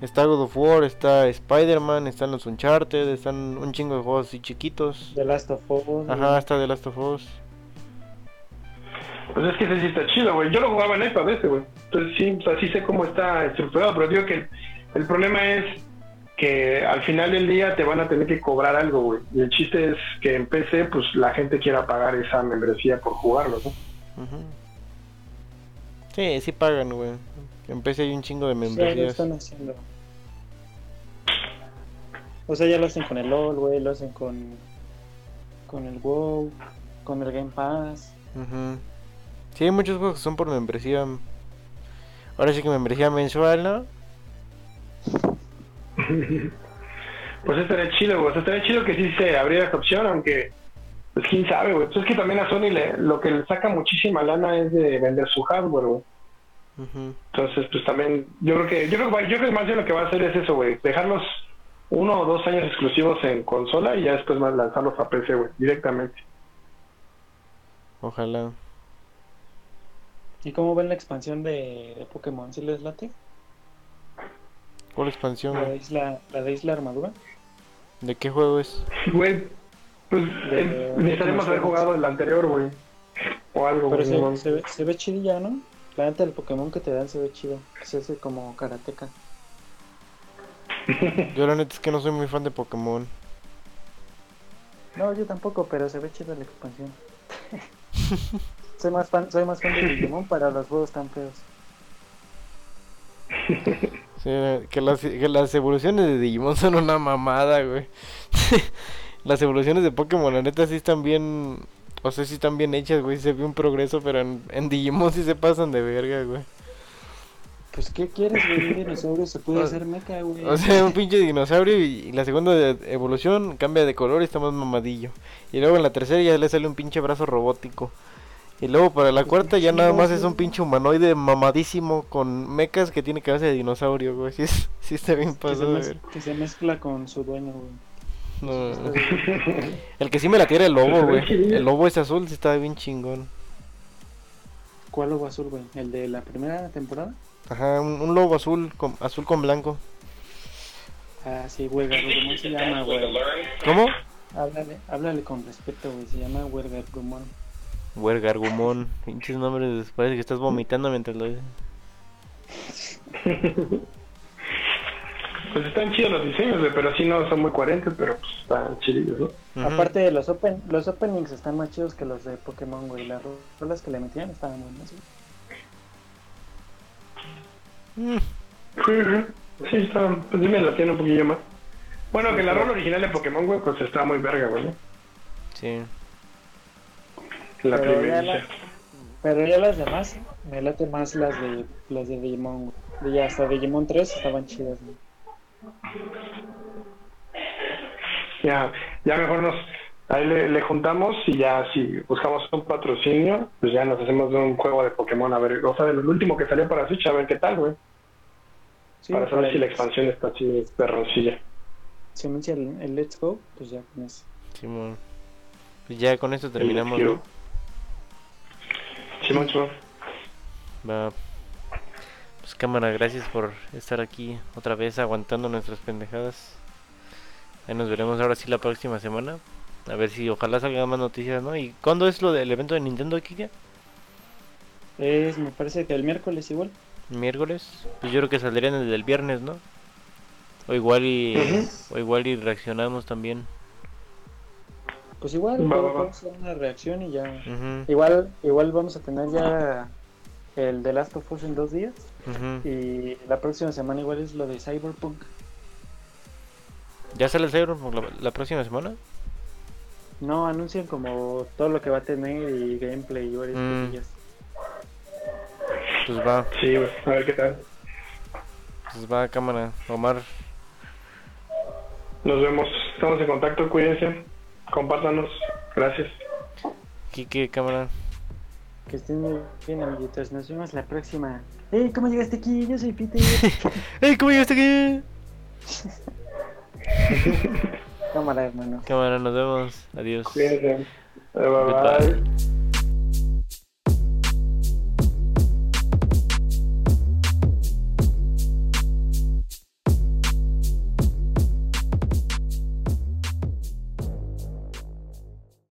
Está God of War, está Spider-Man, están los Uncharted, están un chingo de juegos así chiquitos. The Last of Us. Ajá, está The Last of Us. Pues es que ese sí está chido, güey. Yo lo jugaba en iPad ese, güey. Entonces sí, o sea, sí sé cómo está estructurado, pero digo que el, problema es que al final del día te van a tener que cobrar algo, güey. Y el chiste es que en PC, pues la gente quiera pagar esa membresía por jugarlo, ¿no? Ujú. Sí, sí pagan, güey. En PC hay un chingo de Sí, ya lo membresías. están haciendo. O sea, ya lo hacen con el LOL, güey, lo hacen con con el WoW, con el Game Pass. Ujú. Sí, hay muchos juegos que son por membresía. Ahora sí que membresía mensual, ¿no? Pues estaría chido, güey. O sea, estaría chido que sí se abriera esta opción, aunque, pues quién sabe, güey. Pues es que también a Sony le, lo que le saca muchísima lana es de vender su hardware, güey. Entonces, pues también, yo creo que, yo creo que, yo creo que más bien lo que va a hacer es eso, güey. Dejarlos uno o dos años exclusivos en consola y ya después más lanzarlos a PC, güey, directamente. Ojalá. ¿Y cómo ven la expansión de, de Pokémon? ¿Sí les late? ¿Cuál expansión? La de? Isla, la de Isla Armadura. ¿De qué juego es? Güey, pues De- eh, necesitaremos haber jugado el anterior, güey. O algo, Pero no se, se, ve, se ve chidilla, ¿no? La neta del Pokémon que te dan se ve chido. Se hace como karateca. Yo la neta es que no soy muy fan de Pokémon. No, yo tampoco, pero se ve chida la expansión. soy más fan, soy más fan de Digimon para los juegos tan feos. Sí, que las, que las evoluciones de Digimon son una mamada, güey. las evoluciones de Pokémon, la neta, sí están bien. O sea, sí están bien hechas, güey. Se ve un progreso, pero en, en Digimon sí se pasan de verga, güey. Pues, ¿qué quieres, güey? Un dinosaurio se puede hacer mecha, güey. O sea, un pinche dinosaurio y, y la segunda evolución cambia de color y está más mamadillo. Y luego en la tercera ya le sale un pinche brazo robótico. Y luego para la cuarta ya nada más es un pinche humanoide mamadísimo con mecas que tiene cabeza de dinosaurio, güey. Sí, es- sí está bien que, se pasado mez- ver. que se mezcla con su dueño, güey. No. El que sí me la tira el lobo, güey. El lobo es azul, sí está bien chingón. ¿Cuál lobo azul, güey? ¿El de la primera temporada? Ajá, un, un lobo azul con, azul con blanco. Ah, sí, güey, ¿cómo se llama, güey? ¿Cómo? Háblale, háblale con respeto, güey. Se llama Wergargumon. Huergargumón. Pinches nombres, parece que estás vomitando mientras lo dices. Pues están chidos los diseños, güey, pero sí no son muy coherentes, pero pues están chidillos, ¿no? Aparte de los open, los openings están más chidos que los de Pokémon, güey. Las rolas que le metían estaban buenas, güey. Mm, Sí, está, pues dime la tiene un poquillo más. Bueno, que la rola original de Pokémon, güey, pues está muy verga, güey, ¿no? Sí. La Pero ya primera. la- Pero ya las demás, me late más las de las de Digimon, güey. Y hasta Digimon 3 estaban chidas, güey. Ya, ya mejor nos... Ahí le, le juntamos y ya si buscamos un patrocinio, pues ya nos hacemos de un juego de Pokémon, a ver, o sea, del último que salió para Switch, a ver qué tal, güey. Sí, para saber si la el- expansión está así perroncilla. Si anuncia el, el Let's Go, pues ya con eso. Simón. Pues ya con esto terminamos, El ¿no? Simón, Simón. Va. Pues cámara, gracias por estar aquí otra vez aguantando nuestras pendejadas. Ahí nos veremos ahora sí la próxima semana. A ver si ojalá salgan más noticias, ¿no? ¿Y cuándo es lo del evento de Nintendo, Kike? Es, me parece que el miércoles igual. ¿Miércoles? Pues yo creo que saldrían desde el viernes, ¿no? O igual y... O igual y reaccionamos también. Pues igual, Va, va, va. vamos a hacer una reacción y ya. Igual, igual vamos a tener ya el de Last of Us en dos días. Y la próxima semana igual es lo de Cyberpunk. ¿Ya sale el Cyberpunk la, la próxima semana? No, anuncian como todo lo que va a tener y gameplay y varias Mm. cosillas. Pues va, Sí. A ver qué tal. pues va cámara. Omar, Nos vemos. Estamos en contacto. Cuídense. Compártanos. Gracias. Kike, cámara. Que estén muy bien, amiguitos. Nos vemos la próxima. ¡Ey! ¿Cómo llegaste aquí? Yo soy Peter. ¡Ey, cómo llegaste aquí! Cámara, hermano. Cámara, nos vemos. Adiós. Cuídense. Bye bye. Bye.